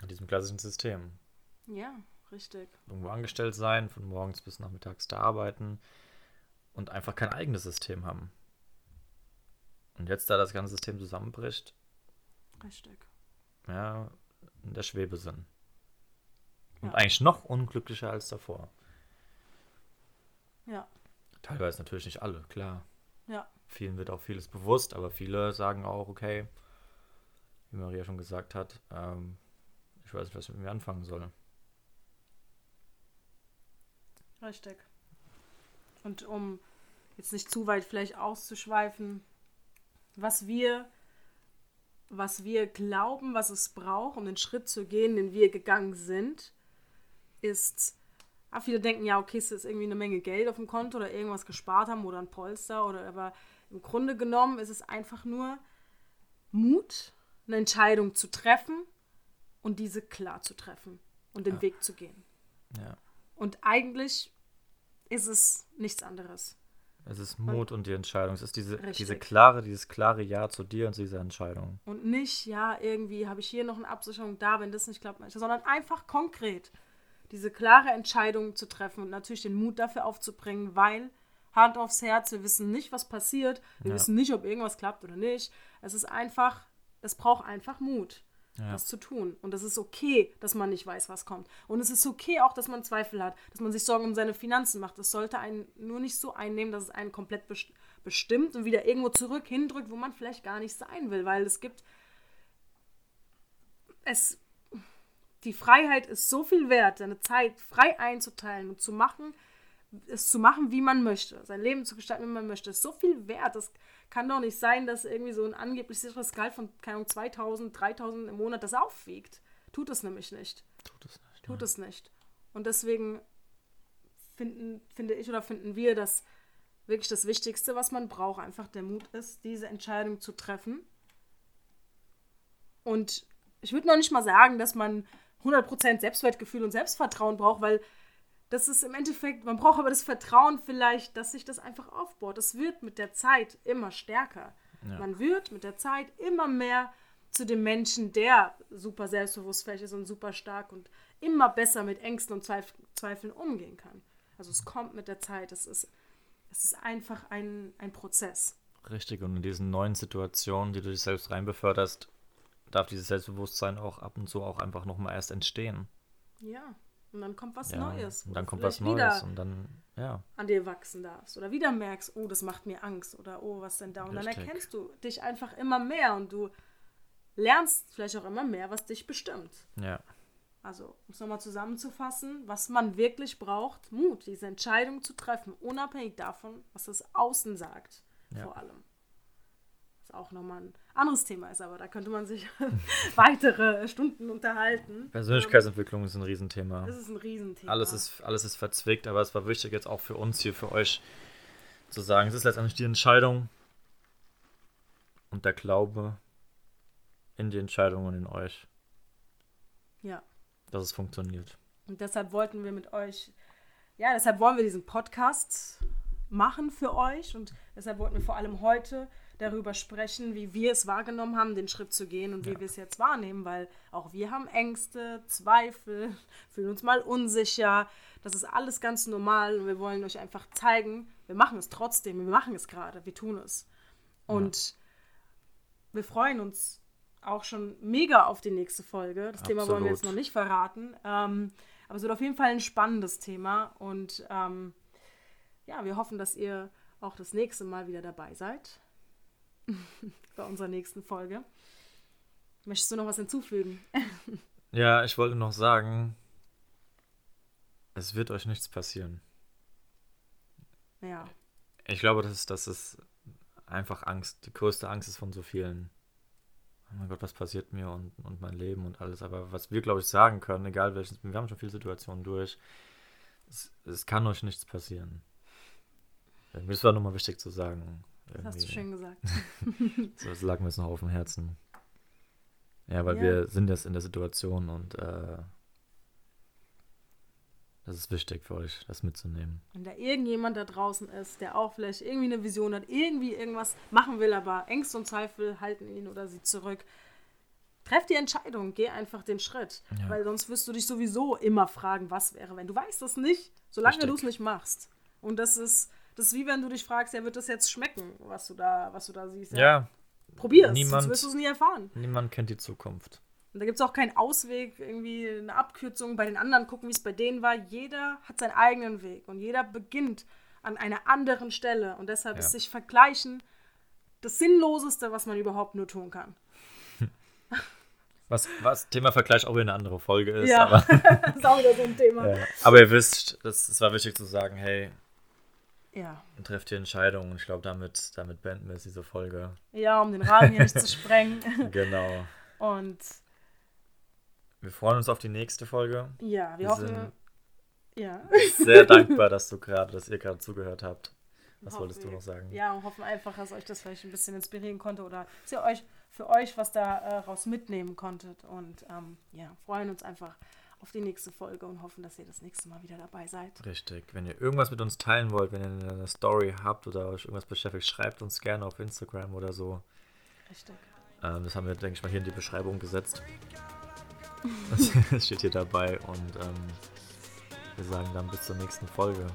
Nach diesem klassischen System. Ja, richtig. Irgendwo angestellt sein, von morgens bis nachmittags da arbeiten und einfach kein eigenes System haben. Und jetzt, da das ganze System zusammenbricht, richtig. Ja, in der Schwebe sind. Und ja. eigentlich noch unglücklicher als davor. Ja. Teilweise natürlich nicht alle, klar. Ja. Vielen wird auch vieles bewusst, aber viele sagen auch, okay, wie Maria schon gesagt hat, ähm, ich weiß nicht, was ich mit mir anfangen soll. Richtig. Und um jetzt nicht zu weit vielleicht auszuschweifen, was wir, was wir glauben, was es braucht, um den Schritt zu gehen, den wir gegangen sind, ist, ah, viele denken, ja, okay, es ist irgendwie eine Menge Geld auf dem Konto oder irgendwas gespart haben oder ein Polster oder aber im Grunde genommen ist es einfach nur Mut, eine Entscheidung zu treffen und diese klar zu treffen und den ja. Weg zu gehen. Ja. Und eigentlich ist es nichts anderes. Es ist Mut und, und die Entscheidung. Es ist diese, diese klare, dieses klare Ja zu dir und zu dieser Entscheidung. Und nicht, ja, irgendwie habe ich hier noch eine Absicherung da, wenn das nicht klappt, sondern einfach konkret diese klare Entscheidung zu treffen und natürlich den Mut dafür aufzubringen, weil Hand aufs Herz, wir wissen nicht, was passiert, wir ja. wissen nicht, ob irgendwas klappt oder nicht. Es ist einfach, es braucht einfach Mut ja. das zu tun. Und es ist okay, dass man nicht weiß, was kommt. Und es ist okay auch, dass man Zweifel hat, dass man sich Sorgen um seine Finanzen macht. Das sollte einen nur nicht so einnehmen, dass es einen komplett bestimmt und wieder irgendwo zurück hindrückt, wo man vielleicht gar nicht sein will. Weil es gibt. Es. Die Freiheit ist so viel wert, seine Zeit frei einzuteilen und zu machen, es zu machen, wie man möchte, sein Leben zu gestalten, wie man möchte, ist so viel wert. Das kann doch nicht sein, dass irgendwie so ein angeblich sicheres Gehalt von, keine Ahnung, 2000, 3000 im Monat das aufwiegt. Tut es nämlich nicht. Tut es nicht. Tut ja. es nicht. Und deswegen finden, finde ich oder finden wir, dass wirklich das Wichtigste, was man braucht, einfach der Mut ist, diese Entscheidung zu treffen. Und ich würde noch nicht mal sagen, dass man 100% Selbstwertgefühl und Selbstvertrauen braucht, weil das ist im Endeffekt, man braucht aber das Vertrauen vielleicht, dass sich das einfach aufbaut. Das wird mit der Zeit immer stärker. Ja. Man wird mit der Zeit immer mehr zu dem Menschen, der super selbstbewusst ist und super stark und immer besser mit Ängsten und Zweif Zweifeln umgehen kann. Also es kommt mit der Zeit. Es ist, es ist einfach ein, ein Prozess. Richtig, und in diesen neuen Situationen, die du dich selbst reinbeförderst, darf dieses Selbstbewusstsein auch ab und zu auch einfach nochmal erst entstehen. Ja. Und dann kommt was ja, Neues. Und dann kommt was Neues und dann, ja. An dir wachsen darfst. Oder wieder merkst, oh, das macht mir Angst. Oder oh, was denn da? Und Richtig. dann erkennst du dich einfach immer mehr und du lernst vielleicht auch immer mehr, was dich bestimmt. Ja. Also, um es nochmal zusammenzufassen, was man wirklich braucht, Mut, diese Entscheidung zu treffen, unabhängig davon, was das Außen sagt, ja. vor allem auch nochmal ein anderes Thema ist, aber da könnte man sich weitere Stunden unterhalten. Persönlichkeitsentwicklung ist ein Riesenthema. Das ist ein Riesenthema. Alles ist, alles ist verzwickt, aber es war wichtig jetzt auch für uns hier, für euch zu sagen, es ist letztendlich die Entscheidung und der Glaube in die Entscheidungen in euch. Ja. Dass es funktioniert. Und deshalb wollten wir mit euch, ja, deshalb wollen wir diesen Podcast machen für euch und deshalb wollten wir vor allem heute darüber sprechen, wie wir es wahrgenommen haben, den Schritt zu gehen und wie Ja. wir es jetzt wahrnehmen, weil auch wir haben Ängste, Zweifel, fühlen uns mal unsicher. Das ist alles ganz normal und wir wollen euch einfach zeigen, wir machen es trotzdem, wir machen es gerade, wir tun es. Und wir freuen uns auch schon mega auf die nächste Folge. Das Thema wollen wir jetzt Absolut. noch nicht verraten. Ähm, aber es wird auf jeden Fall ein spannendes Thema und ähm, ja, wir hoffen, dass ihr auch das nächste Mal wieder dabei seid. Bei unserer nächsten Folge. Möchtest du noch was hinzufügen? Ja, ich wollte noch sagen, es wird euch nichts passieren. Ja, Ich glaube, das ist, das ist einfach Angst. Die größte Angst ist von so vielen. Oh mein Gott, was passiert mir und, und mein Leben und alles. Aber was wir, glaube ich, sagen können, egal welches, wir haben schon viele Situationen durch, es, es kann euch nichts passieren. Mir ist war nochmal wichtig zu sagen. Das hast du schön gesagt. So, das lag mir jetzt noch auf dem Herzen. Ja, weil Ja. wir sind jetzt in der Situation und äh, das ist wichtig für euch, das mitzunehmen. Wenn da irgendjemand da draußen ist, der auch vielleicht irgendwie eine Vision hat, irgendwie irgendwas machen will, aber Ängste und Zweifel halten ihn oder sie zurück. Treff die Entscheidung, geh einfach den Schritt. Ja. Weil sonst wirst du dich sowieso immer fragen, was wäre, wenn du weißt es nicht, solange du es nicht machst. Und das ist, das ist wie wenn du dich fragst, ja, wird das jetzt schmecken, was du da, was du da siehst. Ja, Probier es, niemand- sonst wirst du es nie erfahren. niemand kennt die Zukunft. Und da gibt es auch keinen Ausweg, irgendwie eine Abkürzung bei den anderen, gucken, wie es bei denen war. Jeder hat seinen eigenen Weg und jeder beginnt an einer anderen Stelle. Und deshalb Ja. ist sich vergleichen das Sinnloseste, was man überhaupt nur tun kann. Was, was Thema Vergleich auch wieder eine andere Folge ist. Ja. Aber, das ist auch wieder so ein Thema. äh, aber ihr wisst, es war wichtig zu sagen, hey, Ja. trefft die Entscheidung. Und ich glaube, damit, damit beenden wir jetzt diese Folge. ja, um den Rahmen hier nicht zu sprengen. Genau. Und Wir freuen uns auf die nächste Folge. ja, wir, Wir hoffen, sind- ja. Sehr dankbar, dass du gerade, dass ihr gerade zugehört habt. Was Hoffen wolltest du noch sagen? Ja, und hoffen einfach, dass euch das vielleicht ein bisschen inspirieren konnte oder dass ihr euch für euch was daraus mitnehmen konntet. Und ähm, ja, freuen uns einfach auf die nächste Folge und hoffen, dass ihr das nächste Mal wieder dabei seid. Richtig. Wenn ihr irgendwas mit uns teilen wollt, wenn ihr eine Story habt oder euch irgendwas beschäftigt, schreibt uns gerne auf Instagram oder so. Richtig. Ähm, das haben wir, denke ich mal, hier in die Beschreibung gesetzt. Das steht hier dabei und ähm, wir sagen dann bis zur nächsten Folge.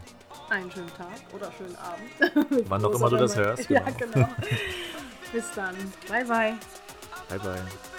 Einen schönen Tag oder schönen Abend. Wann auch immer du das hörst. Ja, Genau. genau. Bis dann. Bye, bye. Bye, bye.